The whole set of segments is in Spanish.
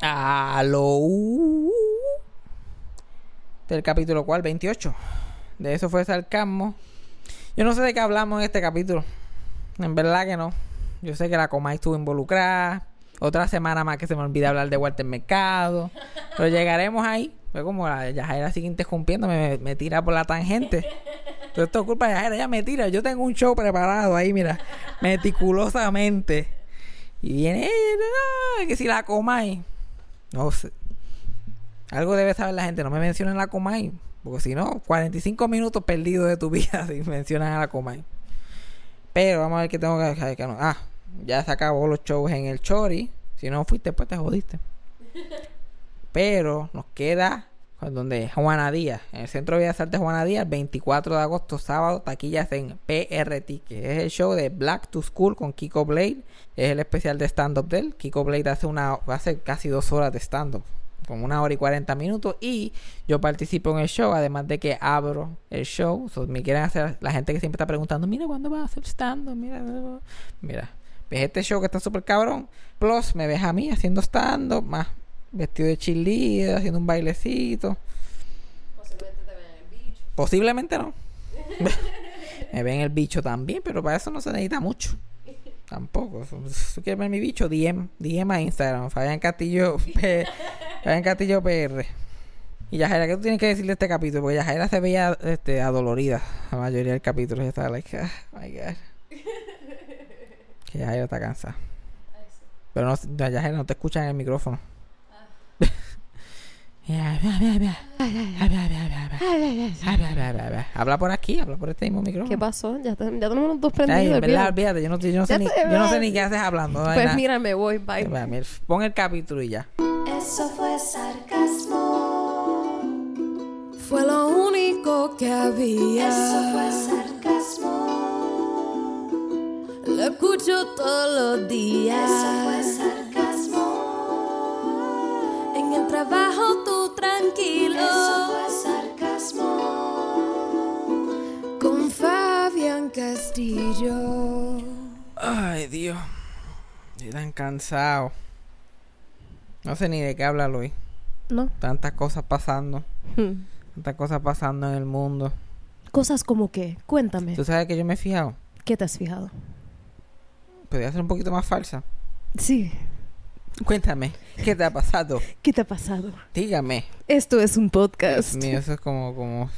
Aló. Del capítulo cual, 28. De eso fue sarcasmo. Yo no sé de qué hablamos en este capítulo. En verdad que no. Yo sé que la Comay estuvo involucrada. Otra semana más que se me olvida hablar de Walter Mercado. Pero llegaremos ahí. Fue como la Yajaira sigue interrumpiendo, me, me tira por la tangente. Todo esto es culpa de Yajaira, ella me tira. Yo tengo un show preparado ahí, mira, meticulosamente. Y viene que si la Comay. No sé. Algo debe saber la gente, no me mencionen la Comay. Porque si no, 45 minutos perdidos de tu vida si mencionan a la Comay. Pero vamos a ver qué tengo que, que no. Ah, ya se acabó los shows en el Chori. Si no fuiste, pues te jodiste. Pero nos queda donde Juana Díaz, en el Centro de Bellas Artes Juana Díaz, 24 de agosto, sábado, taquillas en PRT, que es el show de Black to School con Kiko Blade. Es el especial de stand-up de él. Kiko Blade hace, una, hace casi dos horas de stand-up, como una hora y 40 minutos. Y yo participo en el show, además de que abro el show. me quieren hacer, la gente que siempre está preguntando, mira, ¿cuándo va a hacer stand-up? Mira, mira. ¿Ves este show que está súper cabrón? Plus, me ves a mí haciendo stand-up, más vestido de chilida, haciendo un bailecito. Posiblemente te ven el bicho. Posiblemente no. me ven el bicho también, pero para eso no se necesita mucho. Tampoco. Si tú quieres ver mi bicho, DM, DM a Instagram, Fabián Castillo, Fabián Castillo PR. Y Yajaira, ¿qué tú tienes que decir de este capítulo? Porque Yajaira se veía este, adolorida la mayoría del capítulo. Estaba like, oh my God. Que Yajaira está cansada. Pero no, Yajaira no te escuchan en el micrófono. Habla por aquí, habla por este mismo micrófono. ¿Qué pasó? Ya, te, ya tenemos los dos prendidos. Ay, verdad, olvídate, yo no, yo no, sé ni, yo no sé ni qué haces hablando. Pues mira, me voy, bye. Pon el capítulo y ya. Eso fue sarcasmo. Fue lo único que había. Eso fue sarcasmo. Lo escucho todos los días. Eso fue sarcasmo. En el trabajo tranquilo. Eso fue sarcasmo. Con Fabián Castillo. Ay, Dios. Estoy tan cansado. No sé ni de qué hablar hoy. No. Tantas cosas pasando. Hmm. Tantas cosas pasando en el mundo. Cosas como qué? Cuéntame. ¿Tú sabes que yo me he fijado? ¿Qué te has fijado? podría ser un poquito más falsa. Sí. Cuéntame, ¿qué te ha pasado? ¿Qué te ha pasado? Dígame. Esto es un podcast. Dios mío, eso es como, como,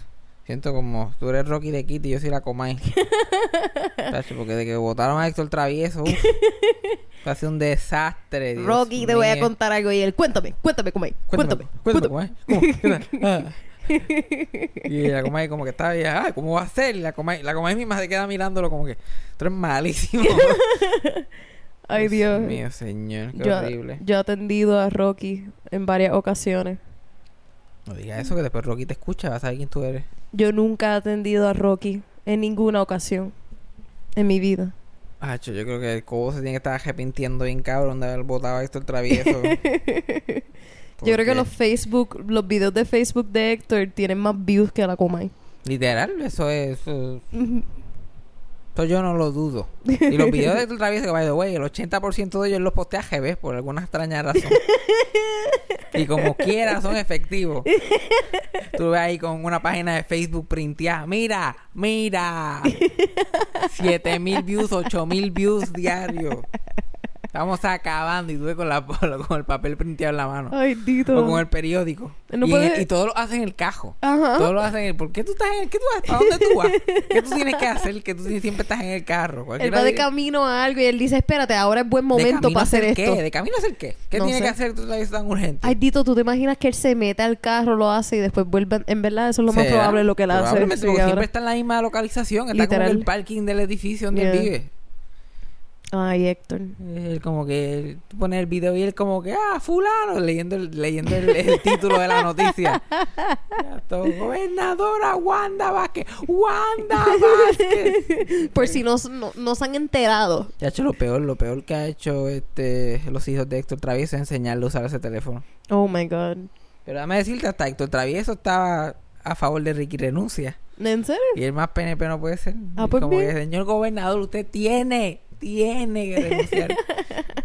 siento como, tú eres Rocky de Kitty y yo soy la Comay. porque de que votaron a Héctor Travieso, uf, ha sido un desastre. Rocky, te voy a contar algo y él, cuéntame, cuéntame, Comay, cuéntame, cuéntame. cuéntame. y la Comay como que está ah, ¿cómo va a ser? la Comay, la Comay misma se queda mirándolo como que, tú eres malísimo. Ay, Dios. mío, señor, qué horrible. Yo he atendido a Rocky en varias ocasiones. No digas eso, que después Rocky te escucha, vas a saber quién tú eres. Yo nunca he atendido a Rocky en ninguna ocasión en mi vida. Ah, yo creo que el cobo se tiene que estar arrepintiendo bien cabrón de haber votado a Héctor Travieso. yo creo que los Facebook, los videos de Facebook de Héctor tienen más views que la Comay. Literal, eso es... Esto yo no lo dudo. Y los videos de Travieso, que by the way, el 80% de ellos los postea GB por alguna extraña razón. y como quiera son efectivos. Tú ves ahí con una página de Facebook printeada. Mira, mira. 7000 views, 8000 views diarios. Estamos acabando y tuve con, la, con el papel printeado en la mano. Ay, Tito. O con el periódico. y, todo lo hacen en el cajo. Ajá. Todo lo hacen en el... ¿Por qué tú estás en el... ¿Qué tú vas? ¿Para dónde tú vas? ¿Qué tú tienes que hacer? Que tú siempre estás en el carro. él va de camino a algo y él dice, espérate, ahora es buen momento para hacer, esto. ¿De camino a hacer qué? ¿Qué tiene que hacer tú sabes tan urgente? Ay, Tito, ¿tú te imaginas que él se mete al carro, lo hace y después vuelve... En verdad, eso es lo más probable lo que él hace. siempre está en la misma localización. Está como en el parking del edificio donde él vive. Ay, Héctor. Él como que pone el video y él como que, ah, fulano, leyendo el, leyendo el, título de la noticia. Gobernadora Wanda Vázquez. Wanda Vázquez. Por si no, no, se han enterado. Ya ha hecho lo peor, lo peor que ha hecho este los hijos de Héctor Travieso es enseñarle a usar ese teléfono. Oh my god. Pero dame decirte, hasta Héctor Travieso estaba a favor de Ricky Renuncia. ¿En serio? Y el más PNP no puede ser. Ah, pues como que, señor gobernador, usted tiene tiene que renunciar.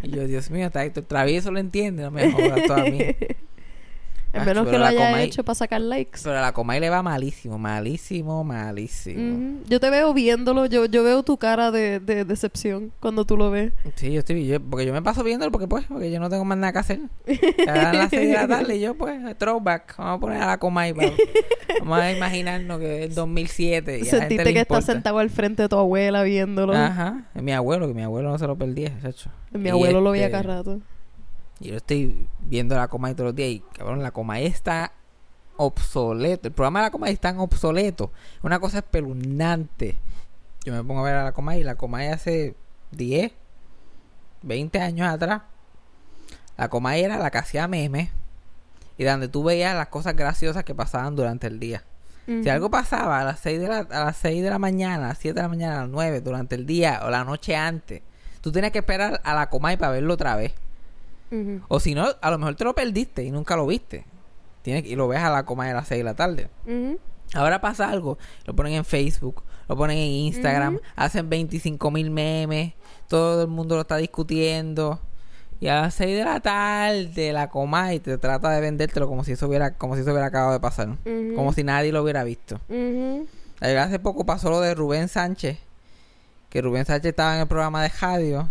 Y yo, Dios mío, está Héctor Travieso lo entiende, no me jodas tú a mí. Ach, menos que lo la haya Comay- hecho para sacar likes. Pero a la Comay le va malísimo, malísimo, malísimo. Yo te veo viéndolo, yo, yo veo tu cara de, de decepción cuando tú lo ves. Sí, yo estoy, yo- porque yo me paso viéndolo porque pues, porque yo no tengo más nada que hacer. Dan las 6 de la tarde y yo pues, throwback, vamos a poner a la Comay, vamos a imaginarnos que es 2007 y a la gente Sentiste que estás sentado al frente de tu abuela viéndolo. Ajá, es mi abuelo, que mi abuelo no se lo perdía, chacho. Mi Y abuelo lo veía este, cada rato. Y yo estoy viendo la Comay todos los días y, cabrón, la Comay está obsoleto. El programa de la Comay es tan obsoleto. Una cosa espeluznante. Yo me pongo a ver a la Comay y la Comay hace 10, 20 años atrás. La Comay era la que hacía memes y donde tú veías las cosas graciosas que pasaban durante el día. Si algo pasaba a las 6 de la, a las 6 de la mañana, a las 7 de la mañana, a las 9, durante el día o la noche antes, tú tenías que esperar a la Comay para verlo otra vez. O si no, a lo mejor te lo perdiste y nunca lo viste. Tienes, que- y lo ves a la Comay a las 6 de la tarde. Ahora pasa algo, lo ponen en Facebook, lo ponen en Instagram, hacen 25 mil memes, todo el mundo lo está discutiendo. Y a las 6 de la tarde la Comay te trata de vendértelo como si eso hubiera, como si eso hubiera acabado de pasar. Como si nadie lo hubiera visto. Hace poco pasó lo de Rubén Sánchez. Que Rubén Sánchez estaba en el programa de radio.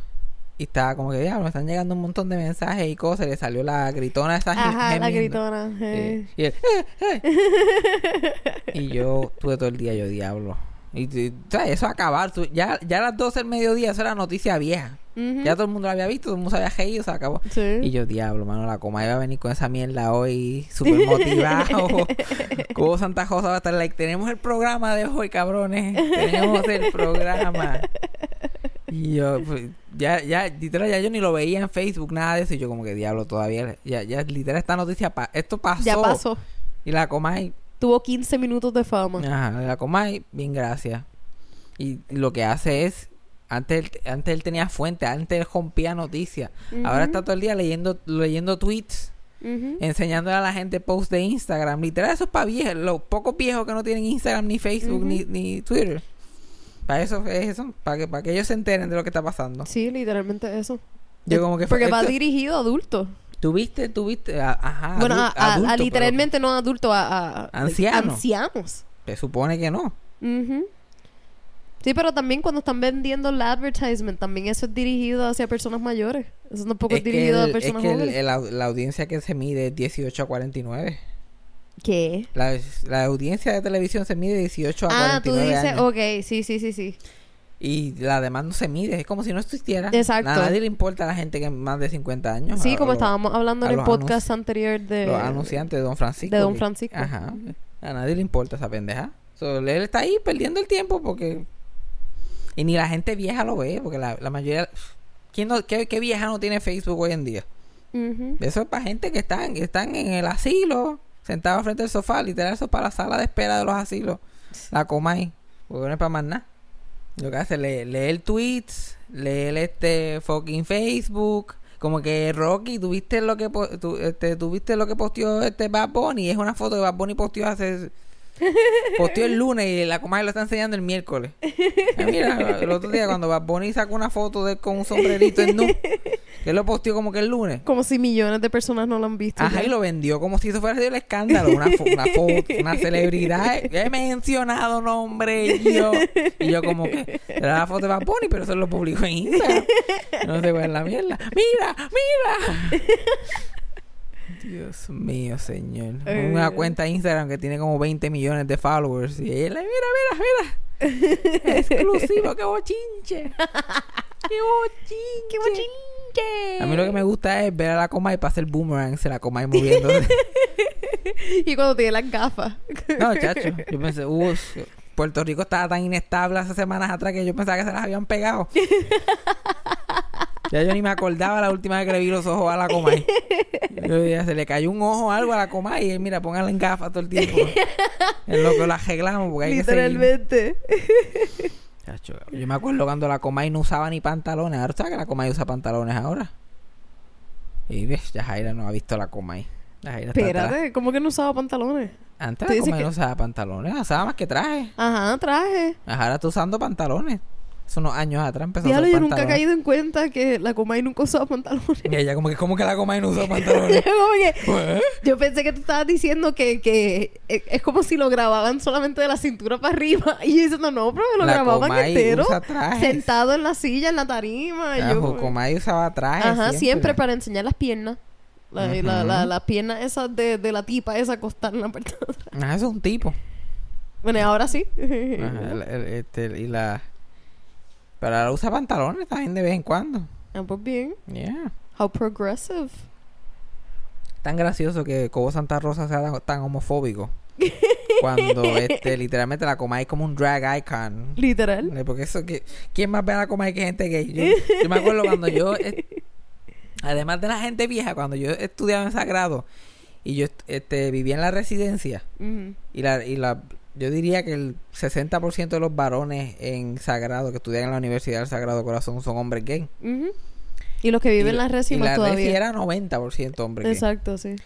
Y estaba como que, diablo, me están llegando un montón de mensajes y cosas. Y le salió la gritona esa gem- Ajá, la gritona. eh. Y, él, "Eh, eh". y yo tuve todo el día yo, diablo. Y, y, o sea, eso acabar. tú- Ya, ya a las 12 del mediodía, eso era noticia vieja. Ya todo el mundo lo había visto, todo el mundo se había reído, se acabó. Sí. Y yo, diablo, mano, la coma iba a venir con esa mierda hoy, súper motivado. Como Santa Rosa va a estar like, tenemos el programa de hoy, cabrones. Tenemos el programa. Y yo, pues, ya, ya, literal, ya yo ni lo veía en Facebook, nada de eso. Y yo como que, diablo, todavía, ya, ya, literal, esta noticia, pa- esto pasó. Ya pasó. Y la Comay, Tuvo 15 minutos de fama. ajá, la Comay, bien gracias. Y lo que hace es, antes él, antes él tenía fuente, antes él rompía noticias. Ahora está todo el día leyendo, leyendo tweets Ujú. enseñándole a la gente posts de Instagram. Literal, eso es para viejos, los pocos viejos que no tienen Instagram, ni Facebook, ni, ni Twitter. Para eso es eso, para que, para que ellos se enteren de lo que está pasando. Sí, literalmente eso. Yo como que Porque va dirigido a adultos. tuviste, tuviste, a- ajá, bueno, a, adul- a- a adulto, literalmente no adultos, a, a- Ancianos. ancianos. Se supone que no. Ujú. Sí, pero también cuando están vendiendo el advertisement, también eso es dirigido hacia personas mayores. Eso tampoco es, dirigido el- a personas es que el- jóvenes. el au- la audiencia que se mide es 18 a 49. ¿Qué? La, la audiencia de televisión se mide 18 a Ah, tú 49 dices, años. ok, sí, sí, sí, sí. Y la demás no se mide, es como si no existiera. Exacto. A nadie le importa a la gente que es más de 50 años. Sí, A- como a los- estábamos hablando en el podcast anterior de... los anunciantes de Don Francisco. de Don que- Francisco. Ajá. A nadie le importa esa pendeja. So, él está ahí perdiendo el tiempo porque... Y ni la gente vieja lo ve, porque la, la mayoría... ¿Quién no, qué, qué vieja no tiene Facebook hoy en día? Eso es para gente que están, que están en el asilo, sentados frente al sofá. Literal, eso es para la sala de espera de los asilos. La Comay. Porque no es para más nada. Lo que hace leer, leer tweets, leer este fucking Facebook. Como que Rocky, tuviste lo que tu- este, tuviste lo que posteó este Bad Bunny. Es una foto que Bad Bunny posteó hace posteó el lunes y la Comay lo está enseñando el miércoles. Ah, mira, el otro día cuando Bad Bunny sacó una foto de él con un sombrerito en nu, él lo posteó como que el lunes. Como si millones de personas no lo han visto. Ajá, y lo vendió como si eso fuera el escándalo. Una, fo- una foto, una celebridad. He mencionado nombre y yo. Y yo como que era la foto de Bad Bunny, pero eso lo publicó en Instagram. No sé cuál es la mierda. ¡Mira! ¡Mira! Dios mío, señor. Eh. Una cuenta de Instagram que tiene como 20 millones de followers. Y él, mira, mira, mira. Exclusivo, qué bochinche. Qué bochinche. ¡Qué bochinche! A mí lo que me gusta es ver a la coma y pasar boomerang, se la coma y moviéndose. Y cuando tiene las gafas. no, chacho. Yo pensé, uh, Puerto Rico estaba tan inestable hace semanas atrás que yo pensaba que se las habían pegado. ya yo ni me acordaba la última vez que le vi los ojos a la coma. Yo decía, se le cayó un ojo o algo a la coma y mira, póngala en gafas todo el tiempo. es lo que la arreglamos porque hay que seguir. Literalmente. Chacho, yo me acuerdo cuando la Comay no usaba ni pantalones. Ahora sabes que la Comay usa pantalones ahora. Y ves, ya Jaira no ha visto la Comay. La atrás. Espérate, ¿cómo que no usaba pantalones? Antes la Comay que- no usaba pantalones, usaba más que traje. Ajá, traje. Ahora está usando pantalones. Hace unos años atrás empezó a Diablo, usar yo nunca he caído en cuenta que la Comay nunca usaba pantalones. Y ella como que, ¿cómo que la Comay no usa pantalones? Yo como que- Pues, Yo pensé que tú estabas diciendo que, que e- es como si lo grababan solamente de la cintura para arriba. Y yo diciendo, no, pero lo La grababan Comay entero. usa trajes. Sentado en la silla, en la tarima. la yo Comay usaba trajes Ajá, siempre. para enseñar las piernas. La, Ujú. la, la- las piernas esas de, de la tipa esa acostada en la parte de atrás. Ajá, eso es un tipo. Bueno, ahora sí. Ajá, el- el- este, y la... Pero ahora usa pantalones también de vez en cuando. Ah, pues bien. Yeah. How progressive. Tan gracioso que Cobo Santa Rosa sea tan, homofóbico. Cuando este, literalmente la Comay es como un drag icon. Literal. Eh, Porque eso que... ¿Quién más ve a la Comay que gente gay? Yo, yo me acuerdo cuando yo... eh, además de la gente vieja, cuando yo estudiaba en Sagrado y yo este, vivía en la residencia y la, y la yo diría que el 60% de los varones en Sagrado que estudian en la Universidad del Sagrado Corazón son hombres gay. Ujú. Y los que viven en las récimas la resi todavía. era 90% hombres gay. Exacto, sí.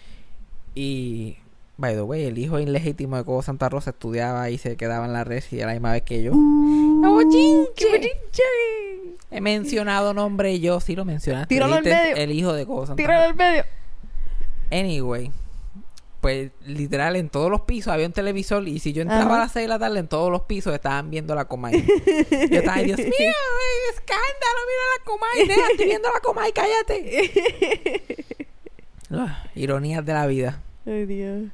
Y, by the way, el hijo ilegítimo de Cobo Santa Rosa estudiaba y se quedaba en la resi a la misma vez que yo. ¡Oh, chinche! He mencionado nombre yo, sí lo mencionaste. Tíralo al medio. El hijo de Cobo Santa Tíralo al medio. Anyway, pues literal en todos los pisos había un televisor y si yo entraba Ajá. a las 6 de la tarde en todos los pisos estaban viendo la Comay. yo estaba, Dios mío, ay, escándalo, mira la Comay, estoy viendo la Comay, cállate. Ah, ironías de la vida. Ay, Dios.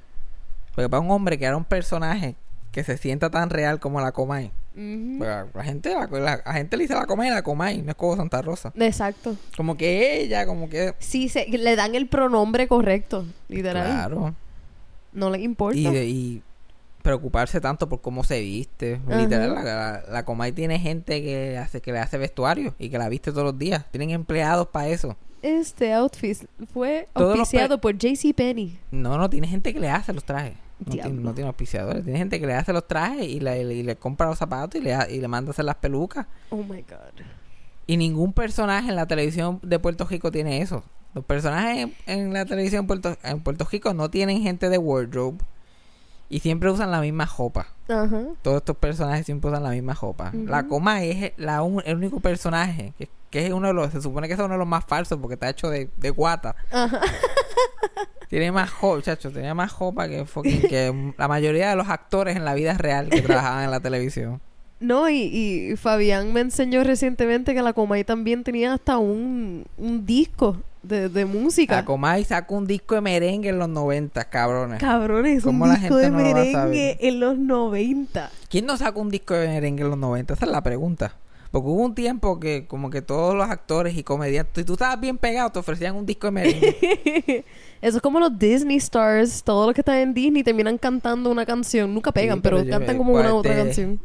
Porque para un hombre que era un personaje que se sienta tan real como la Comay, Ujú. pues, la gente la, la- la gente le dice la Comay, la Comay, no es como Santa Rosa. Exacto. Como que ella, como que Sí, se, le dan el pronombre correcto, literal. claro. No les importa. y, y preocuparse tanto por cómo se viste. Literal, la, la, la Comay tiene gente que hace que le hace vestuario y que la viste todos los días. Tienen empleados para eso. Este outfit fue Todos auspiciado por JC Penny. No, no, tiene gente que le hace los trajes. No, tiene, no tiene auspiciadores. Tiene gente que le hace los trajes y le, y le compra los zapatos y le, y le manda a hacer las pelucas. Oh my god. Y ningún personaje en la televisión de Puerto Rico tiene eso. Los personajes en, en la televisión en Puerto, en Puerto Rico no tienen gente de wardrobe y siempre usan la misma ropa. Ajá. Todos estos personajes siempre usan la misma ropa. La coma es la un- el único personaje que, que es uno de los, se supone que es uno de los más falsos porque está hecho de, de guata. Ajá. Tiene más ropa, chacho, tenía más ropa que, fucking- que la mayoría de los actores en la vida real que trabajaban en la televisión. No, y, y Fabián me enseñó recientemente que la Comay también tenía hasta un, un disco de, de música. La Comay sacó un disco de merengue en los 90, cabrones. Cabrones, un ¿Cómo la disco de no merengue en los 90. ¿Quién no sacó un disco de merengue en los 90? Esa es la pregunta. Porque hubo un tiempo que como que todos los actores y comediantes, si tú estabas bien pegado, te ofrecían un disco de merengue. Eso es como los Disney Stars, todos los que están en Disney terminan cantando una canción, nunca pegan, pero cantan como pues, una otra este, canción.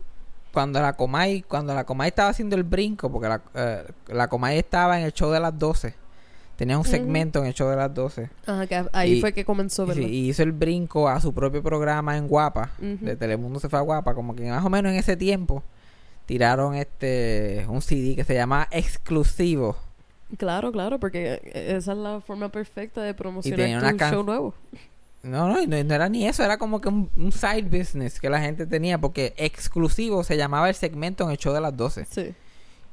cuando la Comay, cuando la Comay estaba haciendo el brinco, porque la, eh, la Comay estaba en el show de las 12. Tenía un segmento en el show de las 12. Ajá, que ahí y- fue que comenzó, Y, ¿verdad? y hizo el brinco a su propio programa en Guapa. De Telemundo se fue a Guapa. Como que más o menos en ese tiempo tiraron este un CD que se llama Exclusivo. Claro, claro, porque esa es la forma perfecta de promocionar can- show nuevo. No, no, no, no era ni eso, era como que un, un side business que la gente tenía, porque exclusivo se llamaba el segmento en el show de las 12. Sí.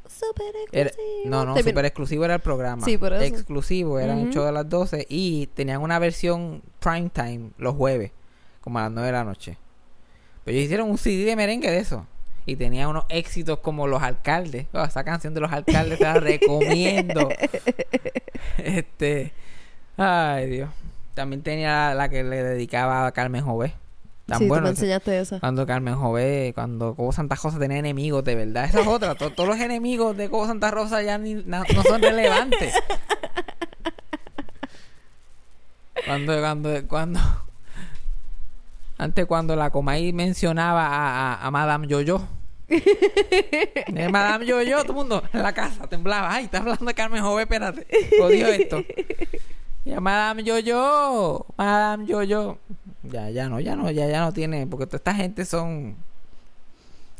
Super Era- exclusivo. no, no, super exclusivo era el programa. Sí, por eso. Exclusivo era el Ujú. show de las 12 y tenían una versión prime time los jueves, como a las 9 de la noche. Pero ellos hicieron un CD de merengue de eso. Y tenía unos éxitos como Los Alcaldes. Oh, esa canción de Los Alcaldes te la recomiendo. este. Ay, Dios. También tenía la que le dedicaba a Carmen Jové. Tan sí, tú bueno me enseñaste cuando Carmen Jové, cuando Cobo Santa Rosa tenía enemigos, de verdad. Esa es otra. To- todos los enemigos de Cobo Santa Rosa ya ni- no son relevantes. Cuando, cuando, cuando. Antes, cuando la Comay mencionaba a, a, a Madame Yoyo. Eh, Madame Yoyo, todo el mundo en la casa temblaba. Ay, está hablando de Carmen Jové, espérate. Odio esto. Y a Madame Yoyo, Madame Yoyo. Ya, ya no, ya no, ya, ya no tiene, porque toda esta gente son.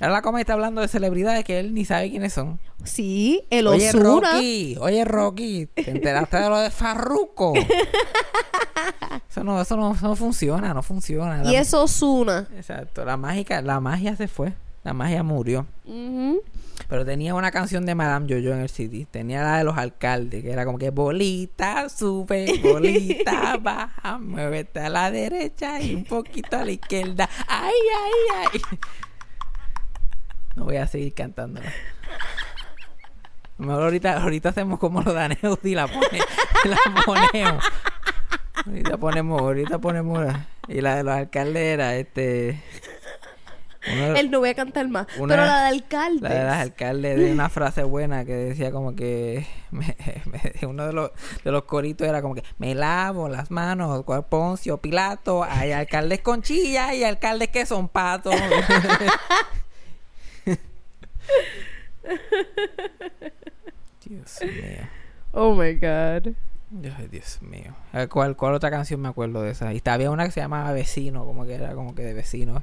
Ahora la Comay está hablando de celebridades que él ni sabe quiénes son. Sí, el Oye, Osuna. Rocky, oye, Rocky, ¿te enteraste de lo de Farruko? eso no, eso no, eso no funciona, no funciona. Y La- es Osuna. Exacto, la mágica, la magia se fue, la magia murió. Pero tenía una canción de Madame Jojo en el CD. Tenía la de los alcaldes, que era como que bolita sube, bolita baja, muévete a la derecha y un poquito a la izquierda. ¡Ay, ay, ay! No voy a seguir cantando. Mejor ahorita, ahorita hacemos como los daneos y la, pone, la ponemos. Ahorita ponemos, ahorita ponemos. Y la de los alcaldes era este. Él no voy a cantar más. Una- pero la de alcalde. la de alcaldes de una frase buena que decía como que me- me- uno de los, de los coritos era como que me lavo las manos cual Poncio Pilato hay alcaldes con chilla y alcaldes que son patos Dios mío Oh my God. Ay, Dios mío. Ver, ¿Cuál, ¿Cuál otra canción me acuerdo de esa? Y había una que se llamaba Vecino Como que era como que de vecino.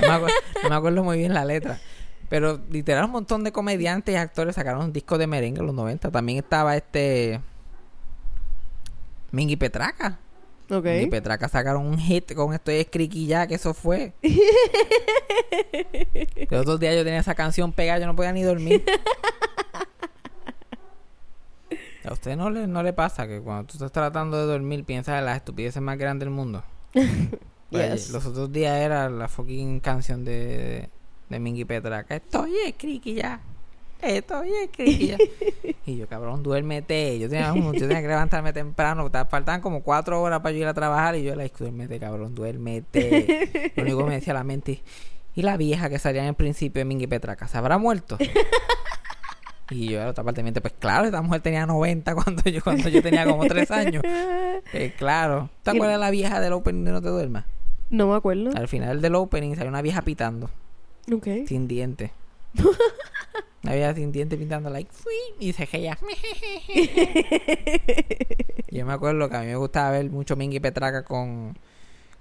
No me, acuerdo, no me acuerdo muy bien la letra. Pero literal un montón de comediantes y actores Sacaron un disco de merengue en los 90 También estaba este Mingy Petraca. Ok. Mingy Petraca sacaron un hit con Estoy escriqui ya Que eso fue. Los otros días yo tenía esa canción pegada Yo no podía ni dormir ¿A usted no le, no le pasa que cuando tú estás tratando de dormir piensas en las estupideces más grandes del mundo? Pues, Yes. Los otros días era la fucking canción de, de Mingy Petraca. Estoy escriqui ya. Estoy escriqui ya. y yo, cabrón, duérmete. Yo tenía, yo tenía que levantarme temprano. ta- Faltaban como cuatro horas para yo ir a trabajar. Y yo, like, duérmete, cabrón, duérmete. Lo único que me decía la mente. Y la vieja que salía en el principio de Mingy Petraca, ¿se habrá muerto? Y yo, la otra parte, de mi mente, pues claro, esta mujer tenía 90 cuando yo, cuando yo tenía como 3 años. Eh, claro. ¿Te acuerdas de la vieja del opening de No Te Duermas? No me acuerdo. Al final del opening salió una vieja pitando, Ok. sin dientes. Una vieja sin dientes pintando, like, "Fui", y se ella. Yo me acuerdo que a mí me gustaba ver mucho Mingy Petraca con,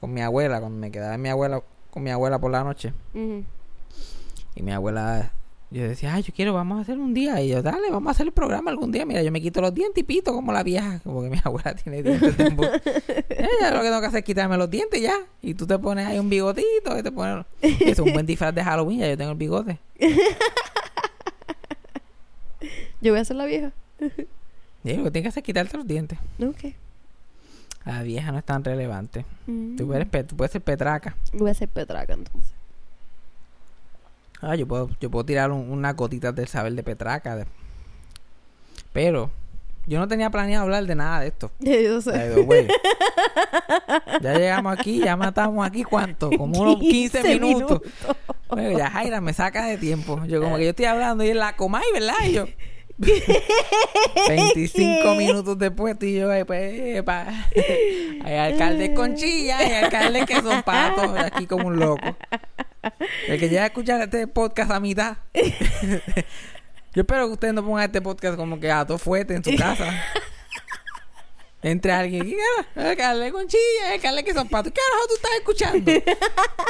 con mi abuela, cuando me quedaba en mi abuela, con mi abuela por la noche. Y mi abuela, yo decía, ay, yo quiero, vamos a hacer un día. Y yo, dale, vamos a hacer el programa algún día. Mira, yo me quito los dientes y pito como la vieja. Como que mi abuela tiene dientes Ella lo que tengo que hacer es quitarme los dientes ya. Y tú te pones ahí un bigotito y te pones... Es un buen disfraz de Halloween, ya yo tengo el bigote. Yo voy a ser la vieja. Y lo que tienes que hacer es quitarte los dientes. Ok. La vieja no es tan relevante. Mm. Tú, pe- tú puedes ser petraca. Voy a ser petraca entonces. Ah, yo puedo, yo puedo tirar un- unas gotitas del saber de petraca. de- Pero yo no tenía planeado hablar de nada de esto. Yo sé. Ya llegamos aquí, ya matamos aquí cuánto, como unos 15, 15 minutos. Bueno, ya Jaira me saca de tiempo. Yo como que yo estoy hablando y en la Comay, ¿verdad? Y yo 25 minutos después estoy yo pues, hay alcaldes con chilla, hay alcaldes que son patos, aquí como un loco. El que llega a escuchar este podcast a mitad. yo espero que ustedes no pongan este podcast como que a todo fuerte en su casa. Entre alguien, ¿qué carajo? Alcalde con chilla, alcalde que son patos. ¿Qué carajo tú estás escuchando?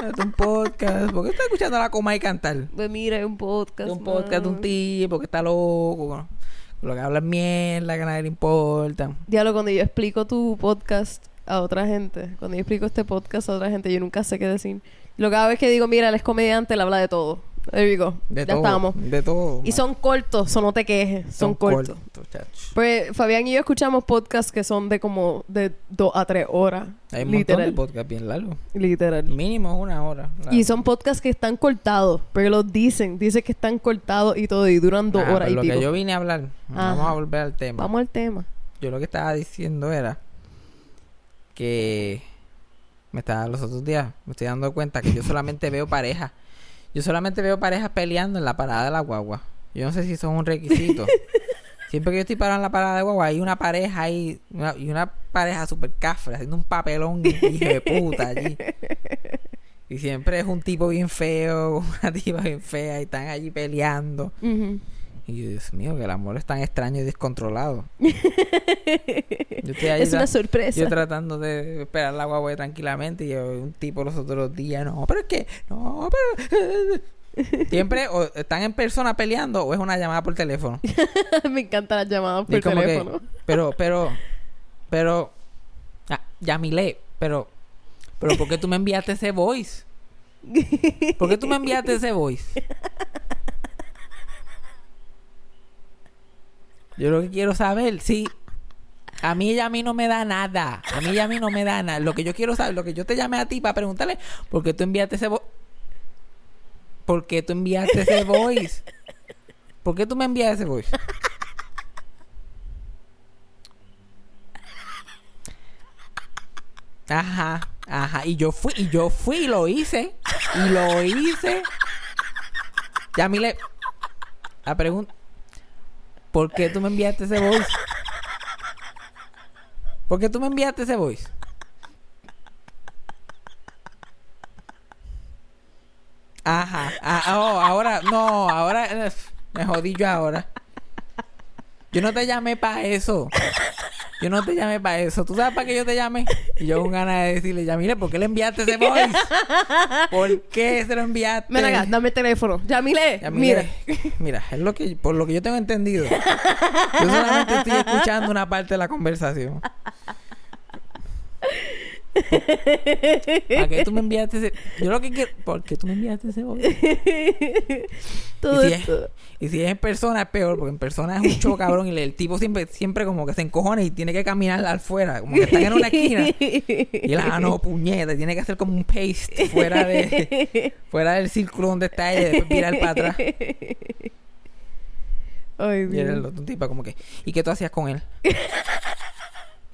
Es un podcast. ¿Por qué estás escuchando a la coma y cantar? Pues mira, es un podcast. un podcast de un tipo que está loco, ¿no? lo que habla es mierda, que a nadie le importa. Diablo, cuando yo explico tu podcast a otra gente, cuando yo explico este podcast a otra gente, yo nunca sé qué decir. Lo cada vez que digo, mira, él es comediante, él habla de todo. There you go. De ya todo, estamos. De todo. Y man. son cortos, so no te quejes. Son, cortos. chacho. Pues Fabián y yo escuchamos podcasts que son de como de dos a tres horas. Hay un montón de podcasts bien largos. Literal. Mínimo una hora. Y son podcasts que están cortados, pero los dicen, dice que están cortados y todo, y duran dos Ah, horas pero y lo pico. que yo vine a hablar, vamos a volver al tema. Vamos al tema. Yo lo que estaba diciendo era que me estaba los otros días, me estoy dando cuenta que yo solamente veo parejas. Yo solamente veo parejas peleando en la parada de la guagua. Yo no sé si eso es un requisito. Siempre que yo estoy parado en la parada de guagua, hay una pareja ahí, una- y una pareja super cafre, haciendo un papelón hijo de puta allí. Y siempre es un tipo bien feo, una tipa bien fea, y están allí peleando. Y Dios mío, que el amor es tan extraño y descontrolado. Yo estoy ahí Es una sorpresa. yo tratando de esperar la guagua tranquilamente y yo, un tipo los otros días, no, pero es que, no, pero... Siempre o están en persona peleando o es una llamada por teléfono. Me encantan las llamadas por como que, teléfono. pero, pero, pero, ah, Yamile, pero, pero, ¿por qué tú me enviaste ese voice? ¿Por qué tú me enviaste ese voice? Yo lo que quiero saber, sí. A mí ella a mí no me da nada. A mí ella a mí no me da nada. Lo que yo quiero saber, lo que yo te llamé a ti para preguntarle, ¿por qué tú enviaste ese voice? ¿Por qué tú enviaste ese voice? ¿Por qué tú me enviaste ese voice? Ajá, ajá. Y yo fui, y yo fui y lo hice. Y lo hice. Ya a mí le. La pregunta. ¿Por qué tú me enviaste ese voice? ¿Por qué tú me enviaste ese voice? Ajá. Ah, oh, ahora, no, ahora eh, me jodí yo ahora. Yo no te llamé para eso. Yo no te llamé para eso. ¿Tú sabes para qué yo te llamé? Y yo con ganas de decirle, ya mire, ¿por qué le enviaste ese voice? ¿Por qué se lo enviaste? Ven acá, dame el teléfono. Yamile, Yamile, mira. Mira, es lo que, por lo que yo tengo entendido. Yo solamente estoy escuchando una parte de la conversación. ¿Para qué tú me enviaste ese? Yo lo que quiero... ¿Por qué tú me enviaste ese voice? Todo y, si es, esto. y si es en persona es peor, porque en persona es un show cabrón y el tipo siempre, siempre como que se encojona y tiene que caminar afuera, como que están en una esquina. Y él, ah, no, puñeta, tiene que hacer como un paste fuera de fuera del círculo donde está ella y después virar para atrás. Ay, Y era el otro tipo como que, ¿y qué tú hacías con él?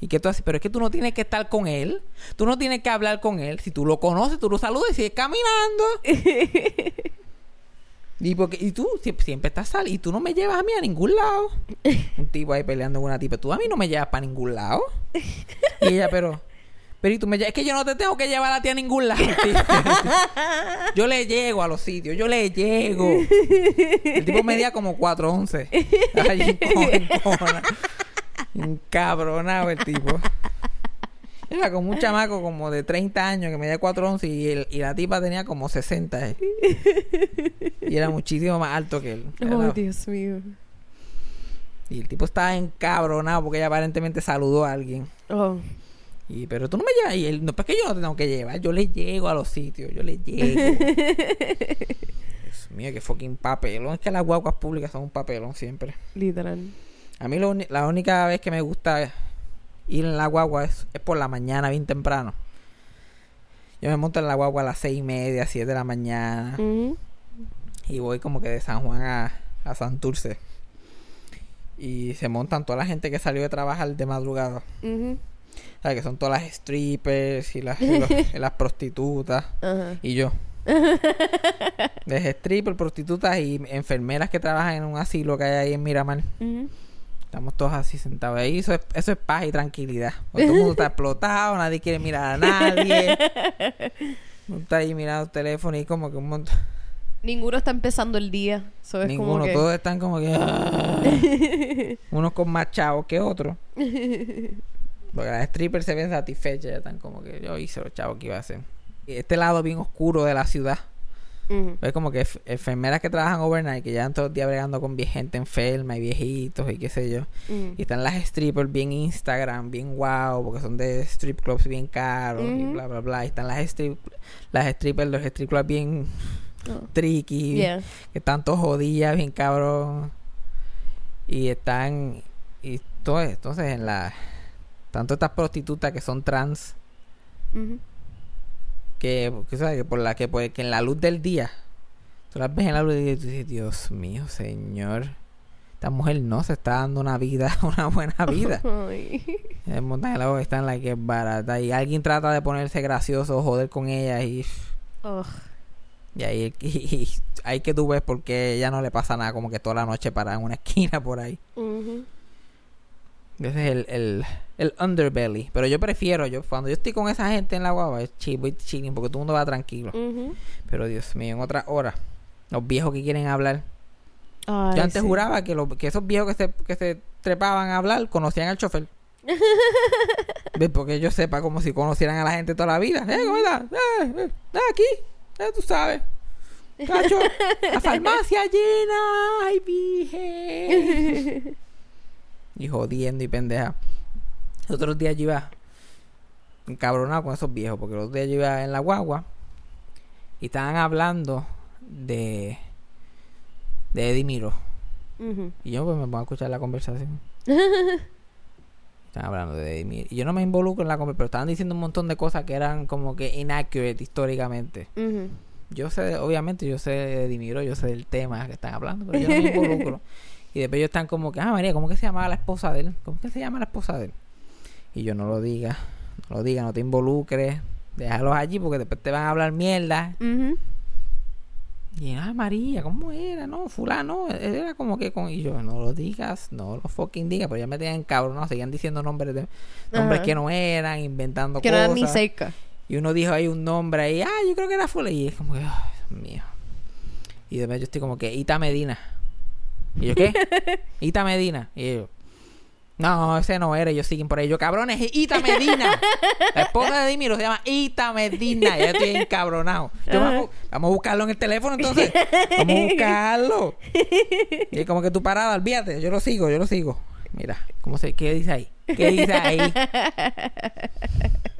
¿Y qué tú haces? Pero es que tú no tienes que estar con él. Tú no tienes que hablar con él. Si tú lo conoces, tú lo saludas y sigues caminando. y, porque, y tú siempre, siempre estás saliendo. Y tú no me llevas a mí a ningún lado. Un tipo ahí peleando con una tipa. Tú a mí no me llevas para ningún lado. Y ella, pero... Pero y tú me. Es que yo no te tengo que llevar a ti a ningún lado. yo le llego a los sitios. Yo le llego. El tipo medía como 4'11. Ay, en cojona. Encabronado el tipo. Era como un chamaco como de 30 años que medía 4'11 y, el- y la tipa tenía como 60. eh. Y era muchísimo más alto que él. Oh, Dios mío. y el tipo estaba encabronado porque ella aparentemente saludó a alguien. Oh. Y, pero tú no me llevas. Y él, no, pues que yo no te tengo que llevar. Yo le llego a los sitios. Yo le llego. Dios mío, qué fucking papelón. Es que las guaguas públicas son un papelón siempre. Literal. A mí lo la única vez que me gusta ir en la guagua es, es por la mañana, bien temprano. Yo me monto en la guagua a las seis y media, siete de la mañana. Ujú. Y voy como que de San Juan a, a Santurce. Y se montan toda la gente que salió de trabajar de madrugada. Ujú. ¿Sabes? Que son todas las strippers y las, y los- y las prostitutas. Y yo. Desde strippers, prostitutas y enfermeras que trabajan en un asilo que hay ahí en Miramar. Estamos todos así sentados ahí. Eso es, eso es paz y tranquilidad. Todo el mundo está explotado, nadie quiere mirar a nadie. Uno está ahí mirando el teléfono y como que un montón. Ninguno está empezando el día. So, es como Ninguno, que... todos están como que. Unos con más chavos que otros. Porque las strippers se ven satisfechas, ya están como que yo hice los chavos que iba a hacer. Este lado bien oscuro de la ciudad. Ujú. Es como que enf- enfermeras que trabajan overnight, que llevan todo el día bregando con gente enferma y viejitos y qué sé yo. Y están las strippers bien Instagram, bien wow, porque son de strip clubs bien caros y bla, bla, bla. Y están las, strip, las strippers, los strip clubs bien Oh. tricky, Yeah. que están todos jodidas, bien cabrón. Y están, y todo, entonces en la, tanto estas prostitutas que son trans. Que, que, ¿sabes? que por la que, pues, que en la luz del día, tú las ves en la luz del día y tú dices, Dios mío, señor. Esta mujer no se está dando una vida, una buena vida. El montaje de está en la que es barata. Y alguien trata de ponerse gracioso, joder con ella y, Ugh. y ahí y, ahí que tú ves porque ella no le pasa nada como que toda la noche para en una esquina por ahí. Ese es el, el, el underbelly. Pero yo prefiero, yo cuando yo estoy con esa gente en la guagua, es chill, voy chilling porque todo el mundo va tranquilo. Pero Dios mío, en otras horas, los viejos que quieren hablar. Ay, yo antes sí. juraba que, los que esos viejos que se, que se trepaban a hablar conocían al chofer. Porque yo sepa como si conocieran a la gente toda la vida. ¿Eh? ¿Cómo estás? Eh, eh, eh, aquí. Eh, tú sabes. Cacho, la farmacia llena. Ay, virgen. y jodiendo y pendeja. Los otros días yo iba encabronado con esos viejos. Porque los otros días yo iba en la guagua. Y estaban hablando de. De Eddie Miro. Y yo pues me pongo a escuchar la conversación. Están hablando de Eddie Y yo no me involucro en la conversación, pero estaban diciendo un montón de cosas que eran como que inaccurate históricamente. Yo sé, obviamente, yo sé de Dimiro, yo sé del tema que están hablando, pero yo no me involucro. y después ellos están como que, ah, María, ¿cómo que se llamaba la esposa de él? ¿Cómo que se llama la esposa de él? Y yo no lo diga, no lo diga, no te involucres, déjalos allí porque después te van a hablar mierda. Ujú. Y, ah, María, ¿cómo era? No, fulano, él era como que con... Y yo, no lo digas, no lo fucking digas, pero ya me tenían cabrón, seguían diciendo nombres de nombres que no eran, inventando Que no cosas. eran ni cerca. Y uno dijo ahí un nombre ahí, ah, yo creo que era fulano. Y es como que, ay, Dios mío. Y después yo estoy como que, Ita Medina. ¿Y yo qué? Ita Medina. Y yo, no, ese no era. Ellos siguen por ahí. Yo, cabrones, es Ita Medina. La esposa de Dimiro se llama Ita Medina. Ya estoy encabronado. Yo, vamos, vamos a buscarlo en el teléfono entonces. Vamos a buscarlo. Y es como que tú parada, olvídate. Yo lo sigo, yo lo sigo. Mira, ¿cómo se, ¿qué dice ahí? ¿Qué dice ahí?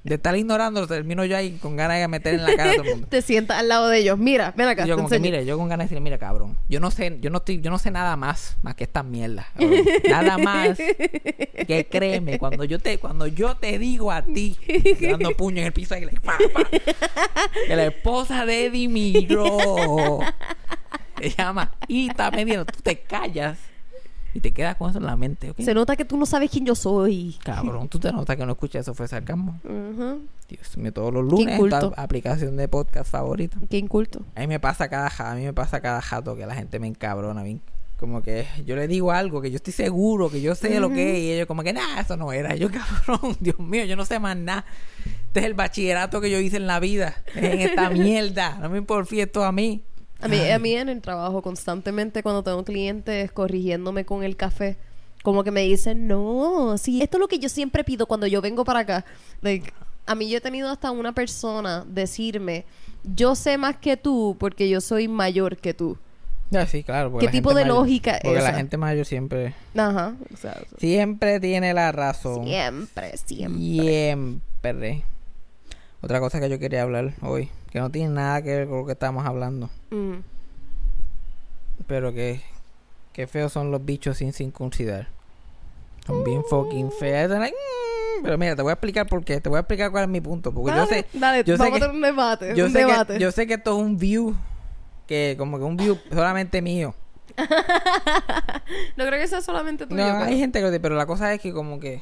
De estar ignorando, termino yo ahí con ganas de meter en la cara a todo el mundo. Te sientas al lado de ellos. Mira, ven acá. Y yo te como que, mire, yo con ganas de decirle, mira, cabrón, yo no sé, yo no estoy, yo no sé nada más, más que esta mierda. cabrón. Nada más que créeme, cuando yo te, cuando yo te digo a ti, dando puño en el piso like, pa, pa, que la esposa de Eddie Miró se llama Ita Medina, tú te callas y te quedas con eso en la mente, ¿ok? Se nota que tú no sabes quién yo soy. Cabrón, tú te notas que no escuchas eso fue sarcasmo. Ujú. Dios mío, todos los lunes en inculto. tu aplicación de podcast favorita. Qué inculto. A mí me pasa cada ja- a mí me pasa cada jato que la gente me encabrona bien. Como que yo le digo algo que yo estoy seguro que yo sé lo que es y ellos como que nada, eso no era. Yo cabrón, Dios mío, yo no sé más nada. Este es el bachillerato que yo hice en la vida, en esta mierda. No me porfíes esto a mí. A mí, a mí en el trabajo constantemente cuando tengo clientes corrigiéndome con el café, como que me dicen, no, sí, esto es lo que yo siempre pido cuando yo vengo para acá. Like, a mí yo he tenido hasta una persona decirme, yo sé más que tú porque yo soy mayor que tú. Ya, sí, claro. ¿Qué tipo de mayor- lógica Porque la gente mayor siempre, Ajá. O sea, siempre tiene la razón. siempre, siempre. Siempre. Otra cosa que yo quería hablar hoy, que no tiene nada que ver con lo que estamos hablando, Mm. pero que, que feos son los bichos sin circuncidar. Son bien fucking feos. Están like, "Mm", Pero mira, te voy a explicar por qué. Te voy a explicar cuál es mi punto. Porque yo Dale, sé, dale, yo sé vamos que- a tener un debate. yo un sé, debate. que, yo sé que esto es un view, que como que un view solamente mío. No creo que sea solamente tuyo. No, pero- hay gente que lo dice, pero la cosa es que como que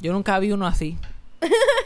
yo nunca vi uno así.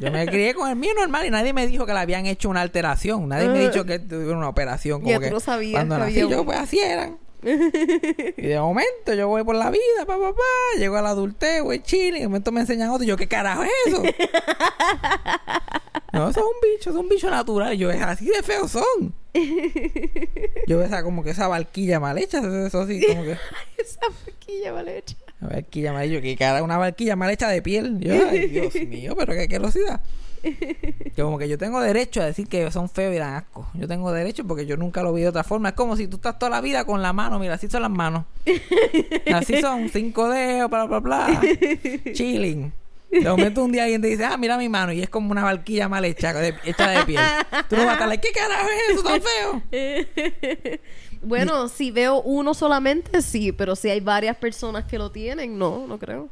Yo me crié con el mío normal y nadie me dijo que le habían hecho una alteración. Nadie me ha dicho que tuvieron una operación. Como Ya que tú no sabías cuando nací había yo, pues así eran. y de momento yo voy por la vida, pa, pa, pa, llego a la adultez, voy chile, y de momento me enseñan otro. Y yo, ¿qué carajo es eso? no, eso es un bicho, eso es un bicho natural. Y yo, así de feos son. yo esa como que esa barquilla mal hecha, eso así como que... Esa foquilla mal hecha. Una barquilla mal hecha, que cara una barquilla mal hecha de piel. Yo, ay, Dios mío, pero qué. Que como que yo tengo derecho a decir que son feos y dan asco. Yo tengo derecho porque yo nunca lo vi de otra forma. Es como si tú estás toda la vida con la mano. Mira, así son las manos. Así son, cinco dedos, bla, bla, bla. Chilling. De momento un día alguien te dice, ah, mira mi mano. Y es como una barquilla mal hecha, de, hecha de piel. Tú no vas a estar like, ¿qué carajo es eso tan feo? Bueno, si veo uno solamente, sí, pero si hay varias personas que lo tienen, no, no creo.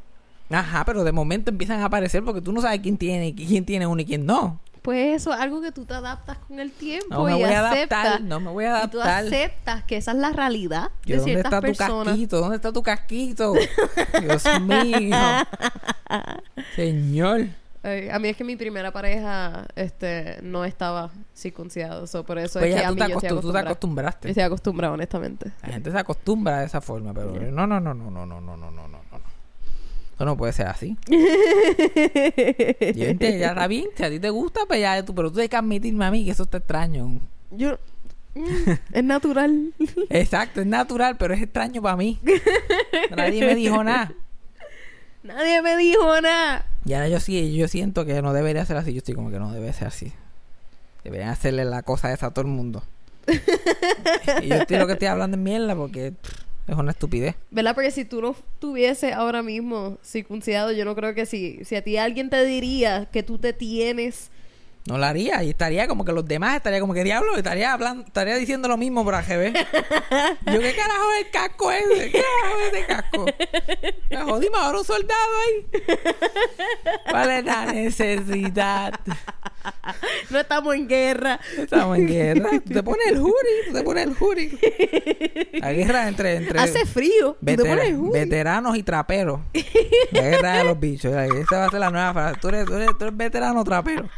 Ajá, pero de momento empiezan a aparecer porque tú no sabes quién tiene, quién tiene uno y quién no. Pues eso es algo que tú te adaptas con el tiempo No me y voy a aceptas. adaptar, no me voy a Y tú adaptar. aceptas que esa es la realidad Yo, de ¿Dónde ciertas está tu personas. casquito? ¿Dónde está tu casquito? Dios mío. Señor. Eh, a mí es que mi primera pareja este no estaba circuncidado, so, por eso Pues es que ya a tú mí te, yo estoy tú te acostumbraste. Estoy acostumbrada, honestamente. La gente se acostumbra de esa forma, pero no, no, no, no, no, no, no, no, no, no, no. Eso no puede ser así. Yo entiendo, ya está bien. Si a ti te gusta, pues ya tú, pero tú tienes que admitirme a mí que eso está extraño. Yo mm, es natural. Exacto, es natural, pero es extraño para mí. Nadie me dijo nada. Nadie me dijo nada. Y ahora yo sí, yo siento que no debería ser así. Yo estoy como que no debe ser así. Deberían hacerle la cosa esa a todo el mundo. y yo estoy lo que estoy hablando en mierda porque es una estupidez. ¿Verdad? Porque si tú no estuviese ahora mismo circuncidado, yo no creo que si, si a ti alguien te diría que tú te tienes No la haría. Y estaría como que los demás estaría como que diablo, estaría hablando, estaría diciendo lo mismo por AGB. Yo, ¿qué carajo es el casco ese? ¿Qué carajo es ese casco? Me jodimos ahora un soldado ahí. ¿Cuál es la necesidad? No estamos en guerra. Estamos en guerra. Tú te pones el jury, tú te pones el jury. La guerra entre, entre Hace frío. Tú te pones veteranos y traperos. La guerra de los bichos. Esa va a ser la nueva frase. Tú eres, tú eres, tú eres veterano trapero.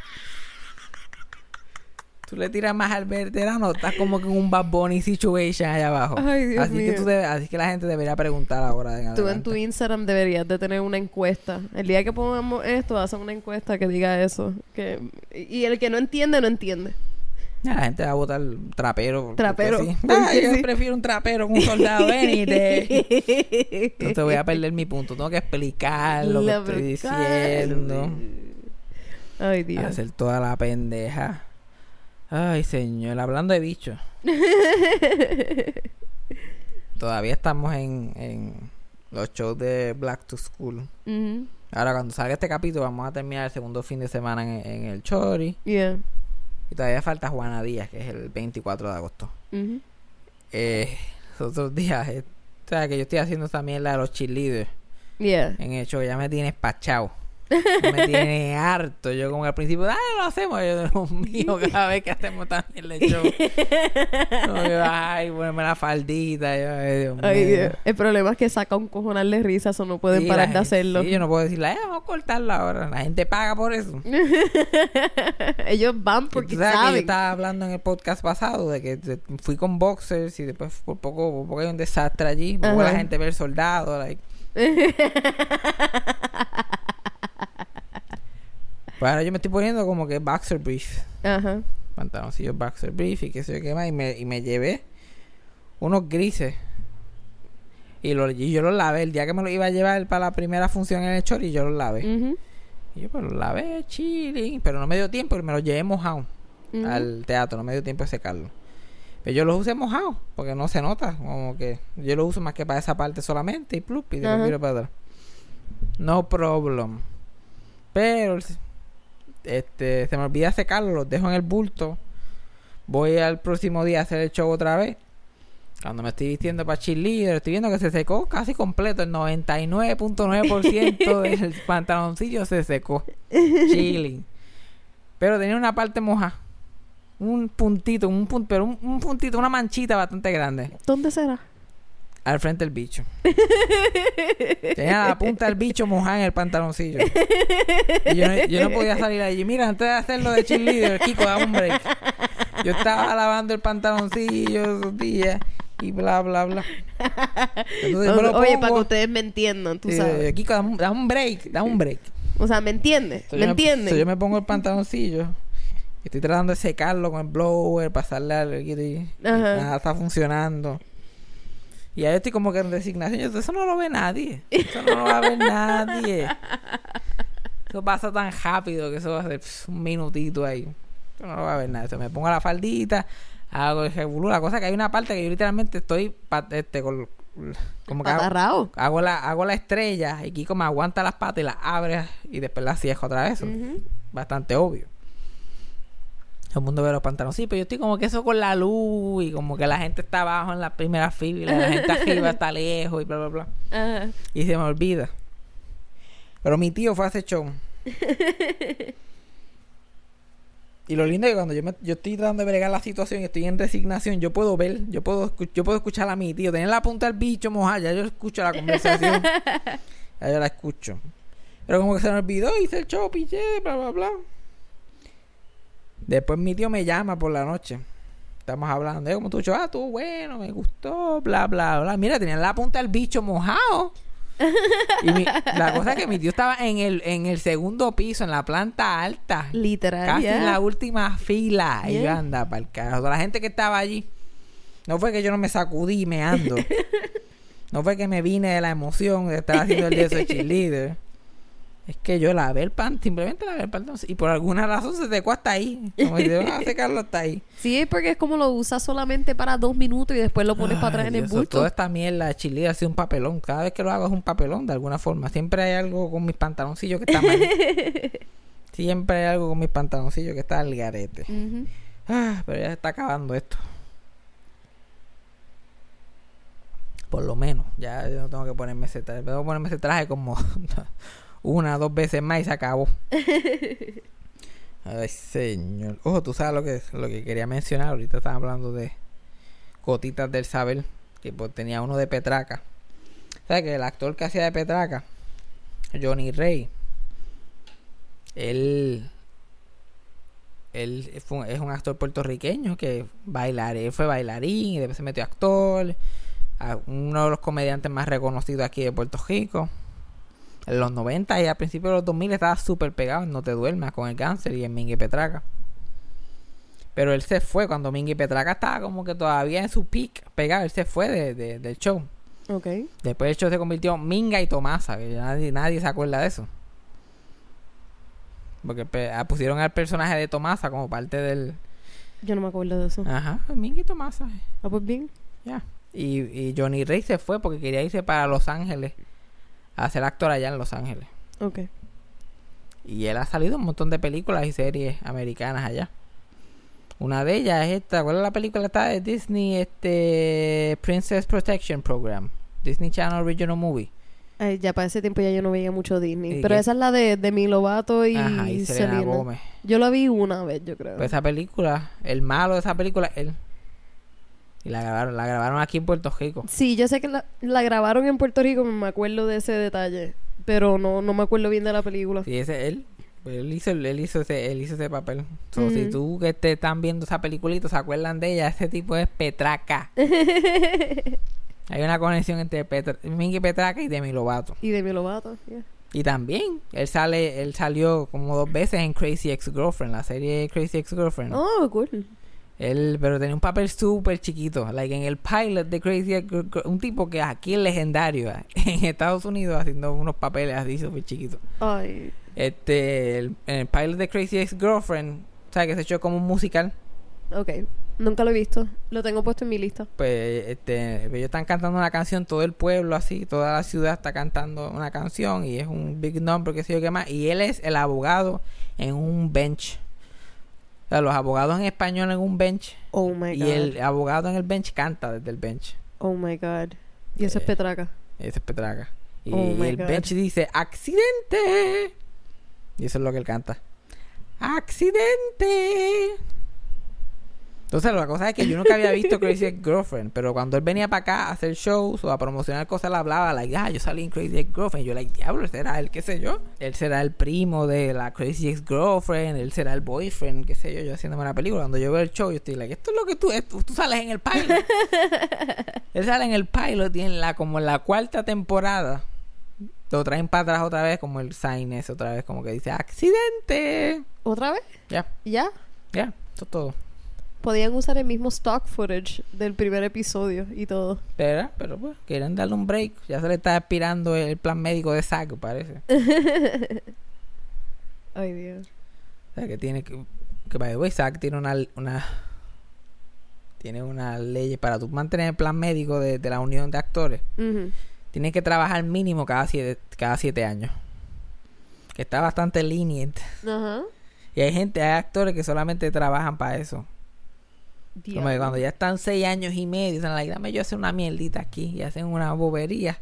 Tú le tiras más al veterano, estás como que en un Bad Bunny situation allá abajo. Ay, Dios así que mío. tú debes- así que la gente debería preguntar ahora. en Tú en tu Instagram deberías de tener una encuesta. El día que pongamos esto, hacen una encuesta que diga eso. Que, y el que no entiende, no entiende. La gente va a votar trapero. Trapero, sí. Ah, yo sí. prefiero un trapero que un soldado. any day. Entonces voy a perder mi punto. Tengo que explicar lo que estoy diciendo. Ay, Dios. Hacer toda la pendeja. Ay, señor. Hablando de bichos. Todavía estamos en, en los shows de Black to School. Ahora, cuando salga este capítulo, vamos a terminar el segundo fin de semana en, en el Chori. Yeah. Y todavía falta Juana Díaz, que es el 24 de agosto. Eh, los otros días, eh, o sea, que yo estoy haciendo esta mierda de los cheerleaders Yeah. en el show, ya me tiene espachado. Me tiene harto. Yo como que al principio, dale, lo hacemos. Yo, Dios mío, cada vez que hacemos también el show. Que, ay, ponerme la faldita. Yo, ay, Dios Ay, mío. Dios. El problema es que saca un cojonal de risa, eso no pueden Sí, parar de hacerlo. Sí, yo no puedo decirle, "Eh, vamos a cortarla ahora. La gente paga por eso. Ellos van porque sabes que yo saben. estaba hablando en el podcast pasado de que fui con boxers y después por poco, por poco hay un desastre allí. Por la gente ve el soldado. Like. Pues ahora yo me estoy poniendo como que boxer brief. Ajá. Pantaloncillos boxer brief y qué sé yo qué más. Y me, y me llevé unos grises. Y, lo- y yo los lavé. El día que me los iba a llevar para la primera función en el chori, yo los lavé. Y yo pues los lavé, chilling. Pero no me dio tiempo y me los llevé mojado al teatro. No me dio tiempo de secarlo. Pero yo los usé mojados porque no se nota. Como que yo los uso más que para esa parte solamente y plup y después Ajá. viro para atrás. No problem. Pero este se me olvida secarlos, los dejo en el bulto. Voy al próximo día a hacer el show otra vez. Cuando me estoy vistiendo para cheerleader, estoy viendo que se secó casi completo. El 99.9% del pantaloncillo se secó. Chilling. Pero tenía una parte moja. Un puntito, un punto, pero un, un puntito, una manchita bastante grande. ¿Dónde será? Al frente del bicho. Tenía la punta del bicho mojada en el pantaloncillo. Y yo, no, yo no podía salir allí. Mira, antes de hacerlo de cheerleader, Kiko, dame un break. Yo estaba lavando el pantaloncillo esos días y bla, bla, bla. Entonces Oye, para que ustedes me entiendan, tú Sí, sabes. Kiko, dame, un- break, dame un break. O sea, ¿me entiendes? So, ¿Me yo so, yo me pongo el pantaloncillo. Estoy tratando de secarlo con el blower, pasarle al y, y Ajá. nada está funcionando. Y ahí estoy como que en resignación. Yo, eso no lo ve nadie. Eso no lo va a ver nadie. Eso pasa tan rápido que eso va a ser pss, un minutito ahí. Eso no lo va a ver nadie. Entonces, me pongo la faldita, hago el revolú. La cosa es que hay una parte que yo literalmente estoy este, con, como que hago, la, hago la estrella y Kiko me aguanta las patas y las abre y después las cierro otra vez. Bastante obvio. El mundo ve los pantalones. Sí, pero yo estoy como que eso con la luz y como que la gente está abajo en la primera fila, la gente arriba está lejos y bla, bla, bla. Ajá. Y se me olvida. Pero mi tío fue a ese show. Y lo lindo es que cuando yo, me- yo estoy tratando de bregar la situación y estoy en resignación, yo puedo ver, yo puedo, yo puedo escuchar a mi tío. Tener la punta del bicho mojada, ya yo escucho la conversación. ya yo la escucho. Pero como que se me olvidó, hice el show, piché, bla, bla, bla. Después mi tío me llama por la noche. Estamos hablando de como tú, ah, tú bueno, me gustó, bla, bla, bla. Mira, tenía la punta del bicho mojado. Y mi- la cosa es que mi tío estaba en el, en el segundo piso, en la planta alta. Literal, Casi en la última fila. Y yo anda para el carajo. La gente que estaba allí. No fue que yo no me sacudí me ando. no fue que me vine de la emoción de estar haciendo el día de cheerleader. Es que yo lavé el pan, simplemente lavé el pan. Y por alguna razón se secó hasta ahí. Como si a secarlo hasta ahí. Sí, es porque es como lo usas solamente para dos minutos y después lo pones para atrás en el bulto. Toda esta mierda de cheerleader ha sido un papelón. Cada vez que lo hago es un papelón de alguna forma. Siempre hay algo con mis pantaloncillos que está mal. Siempre hay algo con mis pantaloncillos que está al garete. Ah, pero ya se está acabando esto. Por lo menos. Ya yo no tengo que ponerme ese traje. Tengo que ponerme ese traje como una o dos veces más y se acabó. Ay, señor. Ojo, tú sabes lo que, lo que quería mencionar. Ahorita estaba hablando de gotitas del saber. Que pues, tenía uno de Petraca. ¿Sabes que el actor que hacía de Petraca? Johnny Rey. Él él fue es un actor puertorriqueño que bailar, él fue bailarín y después se metió a actor. A uno de los comediantes más reconocidos aquí de Puerto Rico. En los 90 y a principios de los 2000 estaba súper pegado en No Te Duermas con el cáncer y en Mingy Petraca. Pero él se fue cuando Mingy Petraca estaba como que todavía en su peak pegado. Él se fue de- de- del show. Ok. Después el show se convirtió en Minga y Tomasa, que nadie, nadie se acuerda de eso. Porque ah, pusieron al personaje de Tomasa como parte del... Yo no me acuerdo de eso. Ajá, Minga y Tomasa. Ah, pues bien. Ya. Y, y Johnny Rey se fue porque quería irse para Los Ángeles a ser actor allá en Los Ángeles. Ok. Y él ha salido en un montón de películas y series americanas allá. Una de ellas es esta, ¿cuál es la película esta de Disney? Este Princess Protection Program. Disney Channel Original Movie. Ay, ya para ese tiempo ya yo no veía mucho Disney. ¿Y Pero qué? esa es la de Demi Lovato y, Ajá, y Selena Selena. Gómez. Yo la vi una vez, yo creo. Pues esa película, el malo de esa película, él. Y la grabaron, la grabaron aquí en Puerto Rico. Sí, yo sé que la, la grabaron en Puerto Rico, me acuerdo de ese detalle. Pero no, no me acuerdo bien de la película. Sí, ese él. él hizo, él hizo ese, él hizo ese papel. So, Si tú que te están viendo esa peliculita, se acuerdan de ella, ese tipo es Petraca. Hay una conexión entre Petra, Mingy Petraca y Demi Lovato. y Demi Lovato, yeah. Y también, él sale, él salió como dos veces en Crazy Ex Girlfriend, la serie Crazy Ex Girlfriend. Oh, cool. Él, pero tenía un papel súper chiquito, like en el pilot de Crazy un tipo que aquí es legendario eh, en Estados Unidos haciendo unos papeles así súper chiquitos. Ay. Este, el, en el pilot de Crazy Ex Girlfriend, ¿sabes? Que se echó como un musical. Ok. Nunca lo he visto. Lo tengo puesto en mi lista. Pues, este, ellos están cantando una canción, todo el pueblo así, toda la ciudad está cantando una canción y es un big number, qué sé yo qué más. Y él es el abogado en un bench. O sea, los abogados en español en un bench Oh my y god. el abogado en el bench canta desde el bench. Oh my god. Y eso es Eh, Petraca. Ese es Petraca. Y, Oh y el God. bench dice ¡Accidente! Y eso es lo que él canta. ¡Accidente! Entonces la cosa es que yo nunca había visto Crazy Ex Girlfriend, pero cuando él venía para acá a hacer shows o a promocionar cosas, él hablaba, like, ah, yo salí en Crazy Ex Girlfriend. Yo, like, diablo, será él, qué sé yo. Él será el primo de la Crazy Ex Girlfriend, él será el boyfriend, qué sé yo, yo haciéndome la película. Cuando yo veo el show, yo estoy, like, esto es lo que tú, esto- tú sales en el pilot. él sale en el pilot y en la, como en la cuarta temporada, lo traen para atrás otra vez, como el sign otra vez, como que dice, accidente. ¿Otra vez? Ya, ¿Ya? ya, eso es todo. Podían usar el mismo stock footage del primer episodio y todo. Pero, pero pues, quieren darle un break. Ya se le está expirando el plan médico de Zack, parece. Ay, Dios. O sea, que tiene que... Que, by the way, Zack tiene una... una tiene una ley para tú mantener el plan médico de, de la unión de actores. Ujú. Tienes que trabajar mínimo cada siete, cada siete años. Que está bastante lenient. Ajá. Y hay gente, hay actores que solamente trabajan para eso. Como que cuando ya están seis años y medio, están like, dame yo hacer una mierdita aquí y hacen una bobería.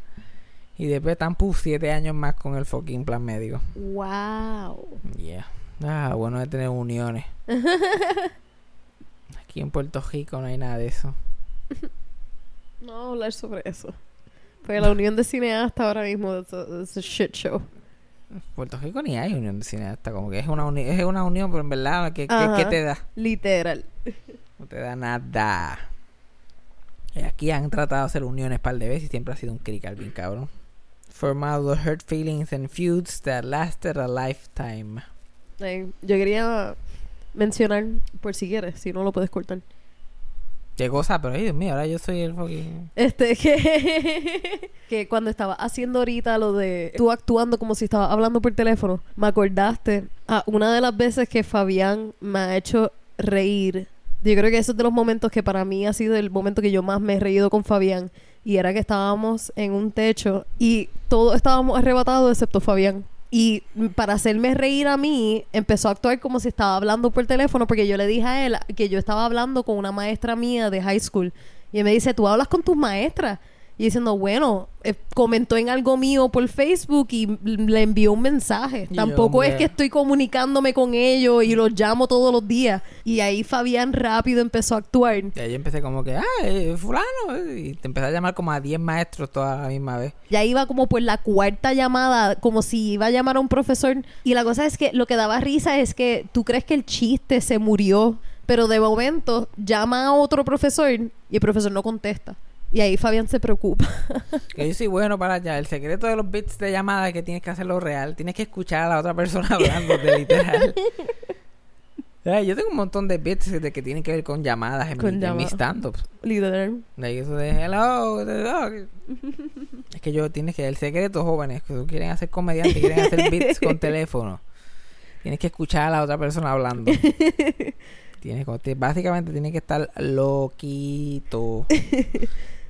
Y después están puf, siete años más con el fucking plan médico. Wow. Yeah. Ah, bueno de tener uniones. Aquí en Puerto Rico no hay nada de eso. No vamos a hablar sobre eso. Porque la unión de cineastas ahora mismo es a, shit show. En Puerto Rico ni hay unión de cineastas. Como que es una, uni- es una unión, pero en verdad, ¿qué, qué, qué te da? Literal. No te da nada. Aquí han tratado de hacer uniones par de veces y siempre ha sido un crical bien cabrón. Formado hurt feelings and feuds that lasted a lifetime. Yo quería mencionar, por si quieres, si no lo puedes cortar. Qué cosa, pero ay, Dios mío, ahora yo soy el fucking. Este, que, que cuando estaba haciendo ahorita lo de tú actuando como si estaba hablando por teléfono, me acordaste a una de las veces que Fabián me ha hecho reír. Yo creo que ese es de los momentos que para mí ha sido el momento que yo más me he reído con Fabián. Y era que estábamos en un techo y todos estábamos arrebatados excepto Fabián. Y para hacerme reír a mí, empezó a actuar como si estaba hablando por teléfono, porque yo le dije a él que yo estaba hablando con una maestra mía de high school. Y él me dice, ¿tú hablas con tus maestras? Y diciendo, bueno, eh, comentó en algo mío por Facebook y le envió un mensaje. Y Tampoco hombre. es que estoy comunicándome con ellos y los llamo todos los días. Y ahí Fabián rápido empezó a actuar. Y ahí empecé como que, ah, eh, fulano. eh, Y te empecé a llamar como a 10 maestros toda la misma vez. Ya iba como por la cuarta llamada, como si iba a llamar a un profesor. Y la cosa es que lo que daba risa es que tú crees que el chiste se murió, pero de momento llama a otro profesor y el profesor no contesta. Y ahí Fabián se preocupa. Que yo soy bueno para allá. El secreto de los bits de llamada es que tienes que hacerlo real. Tienes que escuchar a la otra persona hablando de literal. Ay, Yo tengo un montón de bits de que tienen que ver con llamadas en, Con mi, en mis stand-ups. Literal. De eso de hello, hello. Es que yo tienes que, el secreto, jóvenes, que quieren hacer comediantes, quieren hacer bits con teléfono. Tienes que escuchar a la otra persona hablando. Tienes, básicamente tienes que estar loquito.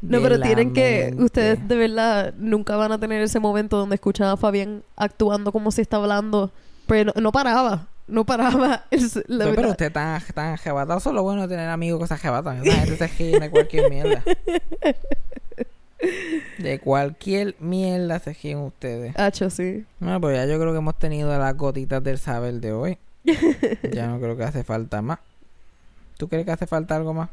No, pero tienen que, ustedes de verdad nunca van a tener ese momento donde escuchan a Fabián actuando como si está hablando, pero no, no paraba, no paraba. Es- la Pero, pero usted tan, tan arrebatado. Eso es lo bueno de tener amigos que se arrebatan. Esa gente se ríe de cualquier mierda. De cualquier mierda se ríen ustedes. Hacho, sí. Bueno, pues ya yo creo que hemos tenido las gotitas del saber de hoy. ya no creo que hace falta más. ¿Tú crees que hace falta algo más?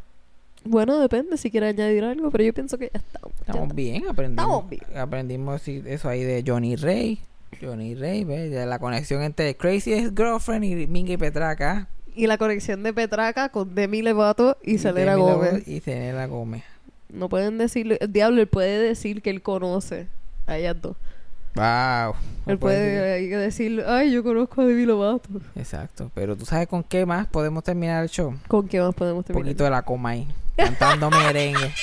Bueno, depende si quiere añadir algo, pero yo pienso que ya estamos. Estamos bien, aprendimos. Estamos bien. Aprendimos eso ahí de Johnny Ray. Johnny Ray, ¿ves? Ya la conexión entre Crazy Girlfriend y Mingy Petraca. Y la conexión de Petraca con Demi Lovato y, Selena Demi Gómez. Y Selena Gómez. No pueden decirle, el diablo, él puede decir que él conoce a ellas dos. Wow. Él puede decir, ay, yo conozco a Demi Lovato. Exacto. Pero tú sabes con qué más podemos terminar el show. ¿Con qué más podemos Un terminar? poquito de la coma ahí. Cantando merengue.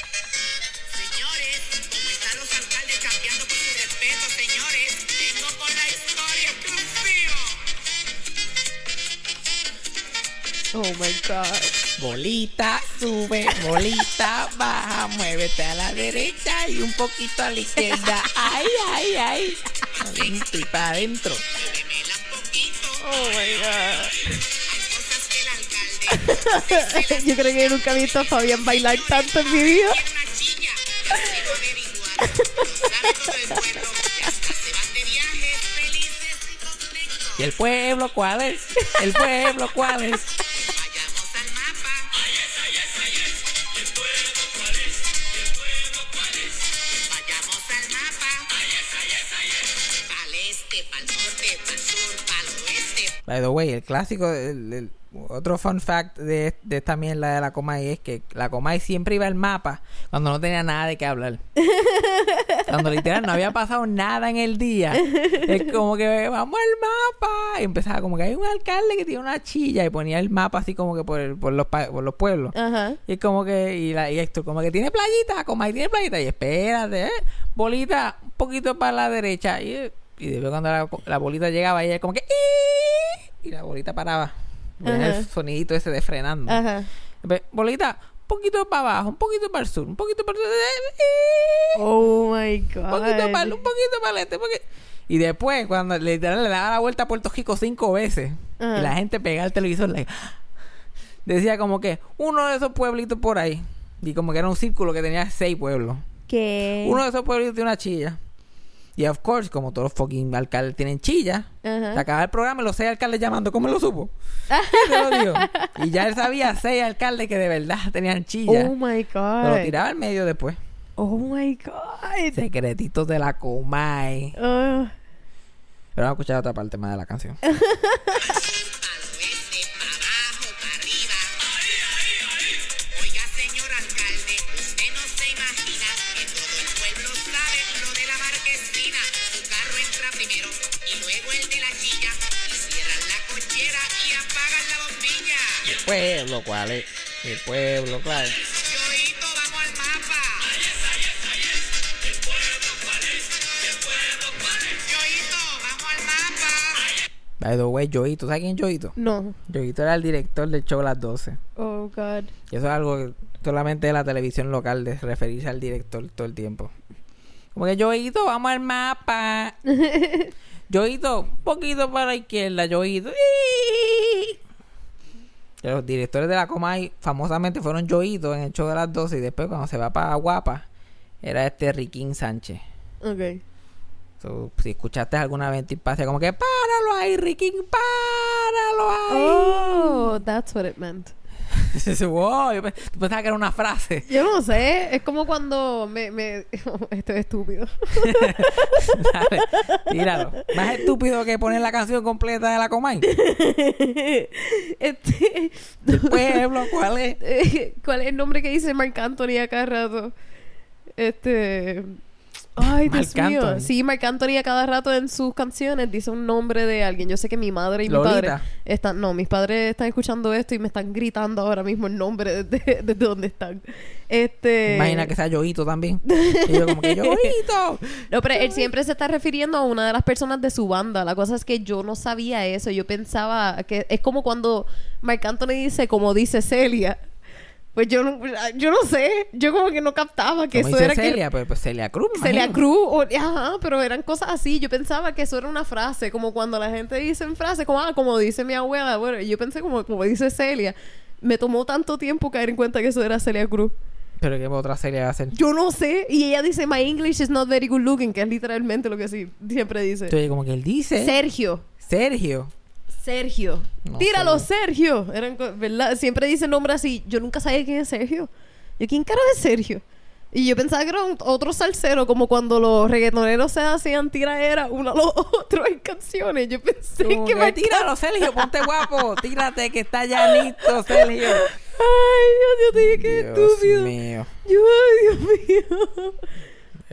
Señores, como están los alcaldes cambiando por su respeto, señores, vengo con la historia exclusiva. Oh my God. Bolita sube, bolita baja, muévete a la derecha y un poquito a la izquierda. Ay, ay, ay. Adentro y para adentro. Oh my God. Yo creo que yo nunca he visto a Fabián bailar tanto en mi vida. ¿Y el pueblo cuál es? ¿El pueblo cuál es? By the way, el clásico, el, el- otro fun fact de, de esta mierda de la Comay es que la Comay siempre iba al mapa cuando no tenía nada de qué hablar. cuando literal no había pasado nada en el día. Es como que vamos al mapa. Y empezaba como que hay un alcalde que tiene una chilla y ponía el mapa así como que por, por, los, por los pueblos. Ajá. Y es como que, y, la, y esto, como que tiene playita, Comay tiene playita. Y espérate, ¿eh? bolita un poquito para la derecha. Y, y después cuando la, la bolita llegaba, ella como que... Y la bolita paraba. El sonidito ese de frenando. Ajá. Ve, Bolita, un poquito para abajo, un poquito para el sur, un poquito para el sur, Oh my God. un poquito para un poquito para el este. porque- Y después, cuando literal le daba la vuelta a Puerto Rico cinco veces, y la gente pegaba al televisor, like, decía como que uno de esos pueblitos por ahí, y como que era un círculo que tenía seis pueblos. ¿Qué? Uno de esos pueblitos tiene una chilla. Y of course, como todos los fucking alcaldes tienen chilla, Ajá. se acaba el programa y los seis alcaldes llamando. ¿Cómo lo supo? ¿Quién te lo dijo? Y ya él sabía seis alcaldes que de verdad tenían chilla. Oh my Pero lo God. tiraba al medio después. Oh my God. Secretitos de la Comay. Ah. Pero vamos a escuchar otra parte más de la canción. pueblo, ¿cuál es? El pueblo, claro. Yoito, vamos al mapa. Yoito, vamos al mapa. By the way, Joito. ¿Sabes quién es Joito? No. Joito era el director del show Las 12. Oh God. Y eso es algo que solamente de la televisión local, de referirse al director todo el tiempo. Como que Joito, vamos al mapa. Yoito, un poquito para la izquierda, Yoito. Que Los directores de la Comay famosamente fueron Yoito en el show de las 12 y después cuando se va para Guapa era este Riquín Sánchez. Ok. So, si escuchaste alguna vez pase como que páralo ahí, Riquín, páralo ahí. Oh, that's what it meant. wow, yo pensaba que era una frase. Yo no sé, es como cuando me... me... Esto es estúpido. Dale, tíralo. Más estúpido que poner la canción completa de la Comay. este... Pueblo, ¿cuál es? ¿Cuál es el nombre que dice Marc Anthony a cada rato? Este. Ay, Dios mío. Sí, Marc Anthony a cada rato en sus canciones dice un nombre de alguien. Yo sé que mi madre y mi padre están. No, mis padres están escuchando esto y me están gritando ahora mismo el nombre desde, desde donde están. Este. Imagina que sea Yoito también. Y yo como que Yoito. No, pero él siempre se está refiriendo a una de las personas de su banda. La cosa es que yo no sabía eso. Yo pensaba que es como cuando Marc Anthony dice, como dice Celia. Pues yo no, yo no sé. Yo como que no captaba que Como eso dice era que- Celia, pues, pues Celia Cruz. me Celia imagino. Cruz, o- ajá, pero eran cosas así. Yo pensaba que eso era una frase, como cuando la gente dice en frase, como, ah, como dice mi abuela. Bueno, yo pensé como, como dice Celia. Me tomó tanto tiempo caer en cuenta que eso era Celia Cruz. Pero qué otra Celia va a ser. Yo no sé. Y ella dice, my English is not very good looking, que es literalmente lo que sí, siempre dice. Entonces, como que él dice. Sergio. Sergio. Sergio. No Tíralo, sé. Sergio. Eran, ¿verdad? Siempre dice nombre así. Yo nunca sabía quién es Sergio. Yo, ¿quién cara es Sergio? Y yo pensaba que era un- otro salsero, como cuando los reggaetoneros se hacían tiraera uno a los otros en canciones. Yo pensé Como que que, me tíralo, Sergio, ponte guapo. Tírate que está ya listo, Sergio. Ay, Dios, yo te dije que Dios estúpido. mío. Yo, ay, Dios mío.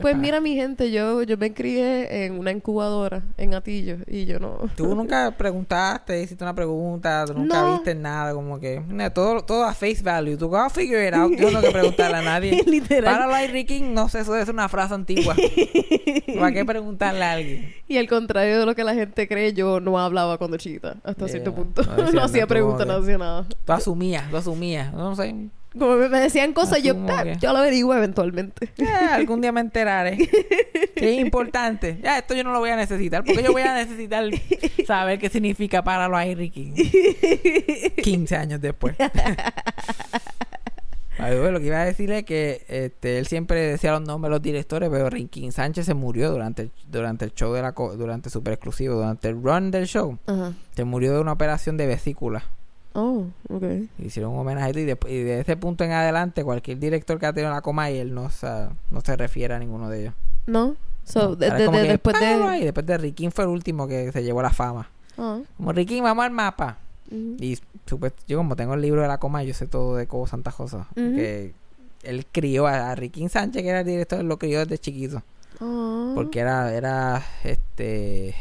Pues mira, mi gente, yo, yo me crié en una incubadora en Atillo y yo no. Tú nunca preguntaste, hiciste una pregunta, tú nunca No. viste nada, como que no, todo, todo a face value. Tú go figure it out. Yo no que preguntarle a nadie. Literal. Páralo ahí, Ricky. No sé, eso es una frase antigua. ¿Para qué preguntarle a alguien? Y al contrario de lo que la gente cree, yo no hablaba cuando chiquita, hasta Yeah. cierto punto. No hacía preguntas, no hacía nada. Tú asumías, tú asumías. No sé. Como me, decían cosas, yo, Asumo "Ah, que- yo lo averiguo eventualmente. Eh, algún día me enteraré. Que es importante. Ya, esto yo no lo voy a necesitar. Porque yo voy a necesitar saber qué significa páralo ahí, Ricky. 15 años después. Lo que iba a decir es que este, él siempre decía los nombres de los directores, pero Ricky Sánchez se murió durante el, durante el show de la co- durante super exclusivo, durante el run del show. Se murió de una operación de vesícula. Oh, ok. Hicieron un homenaje y, de, y de ese punto en adelante, cualquier director que ha tenido la coma y él no, se- no se refiere a ninguno de ellos. ¿No? So, No, de- de- de- después "Páralo de... ahí". después de Riquín fue el último que se llevó la fama. Ah, Como Riquín, vamos al mapa. Y supuest- yo como tengo el libro de la coma, yo sé todo de Cobo Santa Rosa. Ujú. Que él crió a, a Riquín Sánchez, que era el director, lo crió desde chiquito. Ah. Porque era, era, este,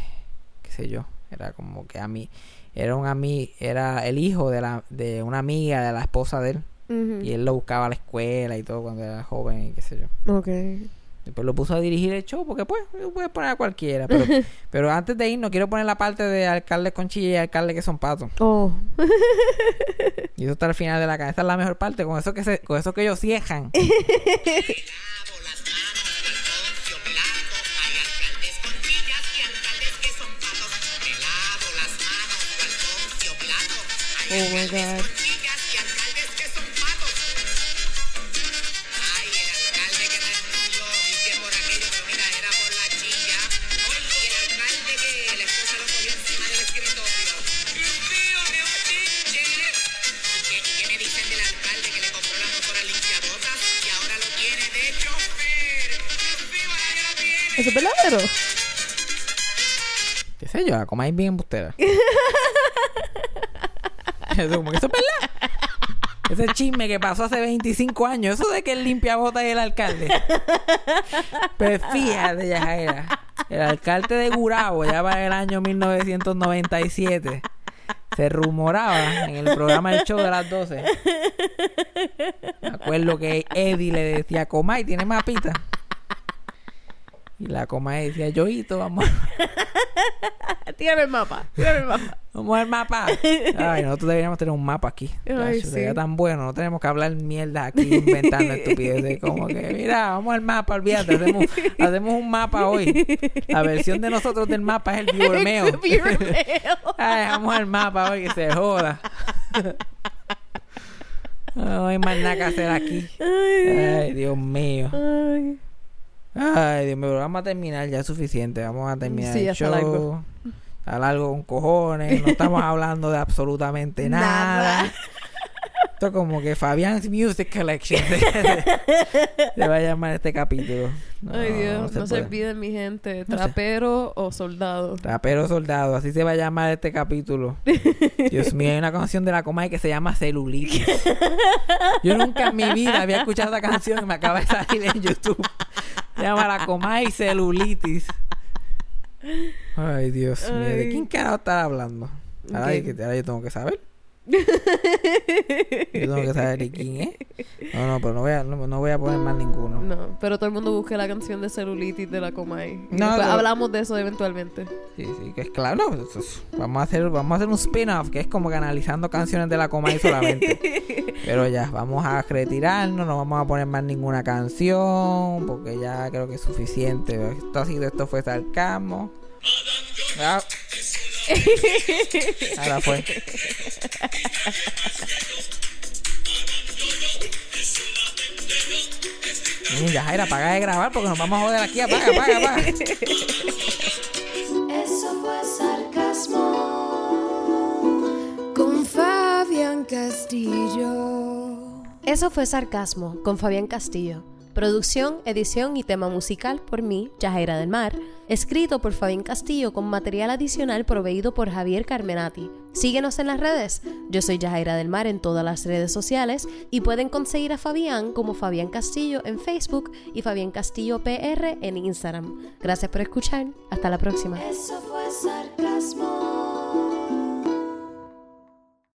qué sé yo, era como que a mí, era un ami, era el hijo de la, de una amiga de la esposa de él. Y él lo buscaba a la escuela y todo cuando era joven y qué sé yo. Ok. Después lo puso a dirigir el show porque pues puedes poner a cualquiera. Pero, pero antes de ir no quiero poner la parte de alcaldes con chilla y alcaldes que son patos. Oh. Y eso está al final de la canción. Esta es la mejor parte. Con eso que se, con eso que ellos ciejan. ya lo tiene. ¿Eso es verdadero? ¿Qué sé yo? La coma es bien embustera. eso es verdad. Ese chisme que pasó hace 25 años. Eso de que él limpia botas y el alcalde. Pues fíjate, Yajaira. El alcalde de Gurabo, ya para el año 1997, se rumoraba en el programa del show de las 12. Me acuerdo que Eddie le decía, Comay, ¿tiene mapita? Y la coma decía, Yoito, vamos, Tírame el mapa. Tírame el mapa. vamos al mapa. Ay, nosotros deberíamos tener un mapa aquí. Ay, Tacho, sí. Sería tan bueno, no tenemos que hablar mierda aquí inventando estupideces. Como que, mira, vamos al mapa, olvídate, hacemos, hacemos un mapa hoy. La versión de nosotros del mapa es el mail. Ay, vamos al mapa hoy, que se joda. No hay más nada que hacer aquí. Ay, Dios mío. Ay. Ay, Dios mío, vamos a terminar, ya es suficiente. Vamos a terminar Sí, el show. largo. Está largo con cojones. No estamos hablando de absolutamente nada. Nada. Esto es como que Fabian's Music Collection se va a llamar este capítulo. No, Ay, Dios, no se, olviden, mi gente. Trapero o soldado. Rapero soldado, así se va a llamar este capítulo. Dios mío, hay una canción de la Comay que se llama Celulitis. Yo nunca en mi vida había escuchado esa canción y me acaba de salir en YouTube. Llama La Comay Celulitis. Ay, Dios mío, ¿de quién carajo estar hablando? Ahora, que- ahora yo tengo que saber. Yo tengo que saber de quién es. No, no, pero no voy a, no, no voy a poner más ninguno. No, pero todo el mundo busque la canción de celulitis de la Comay. Y No, después hablamos de eso eventualmente. Sí, sí, que es claro. no, eso es- vamos a hacer, vamos a hacer un spin-off que es como que analizando canciones de la Comay solamente. Pero ya, vamos a retirarnos, no vamos a poner más ninguna canción, porque ya creo que es suficiente. Esto ha sido, esto fue sarcasmo. Ah. Ahora fue. Mira, Jaira, apaga de grabar porque nos vamos a joder aquí. Apaga, apaga, apaga. Eso fue sarcasmo con Fabián Castillo. Eso fue Sarcasmo con Fabián Castillo. Producción, edición y tema musical por mí, Yajaira del Mar. Escrito por Fabián Castillo con material adicional proveído por Javier Carmenati. Síguenos en las redes. Yo soy Yajaira del Mar en todas las redes sociales y pueden conseguir a Fabián como Fabián Castillo en Facebook y Fabián Castillo PR en Instagram. Gracias por escuchar. Hasta la próxima. Eso fue sarcasmo.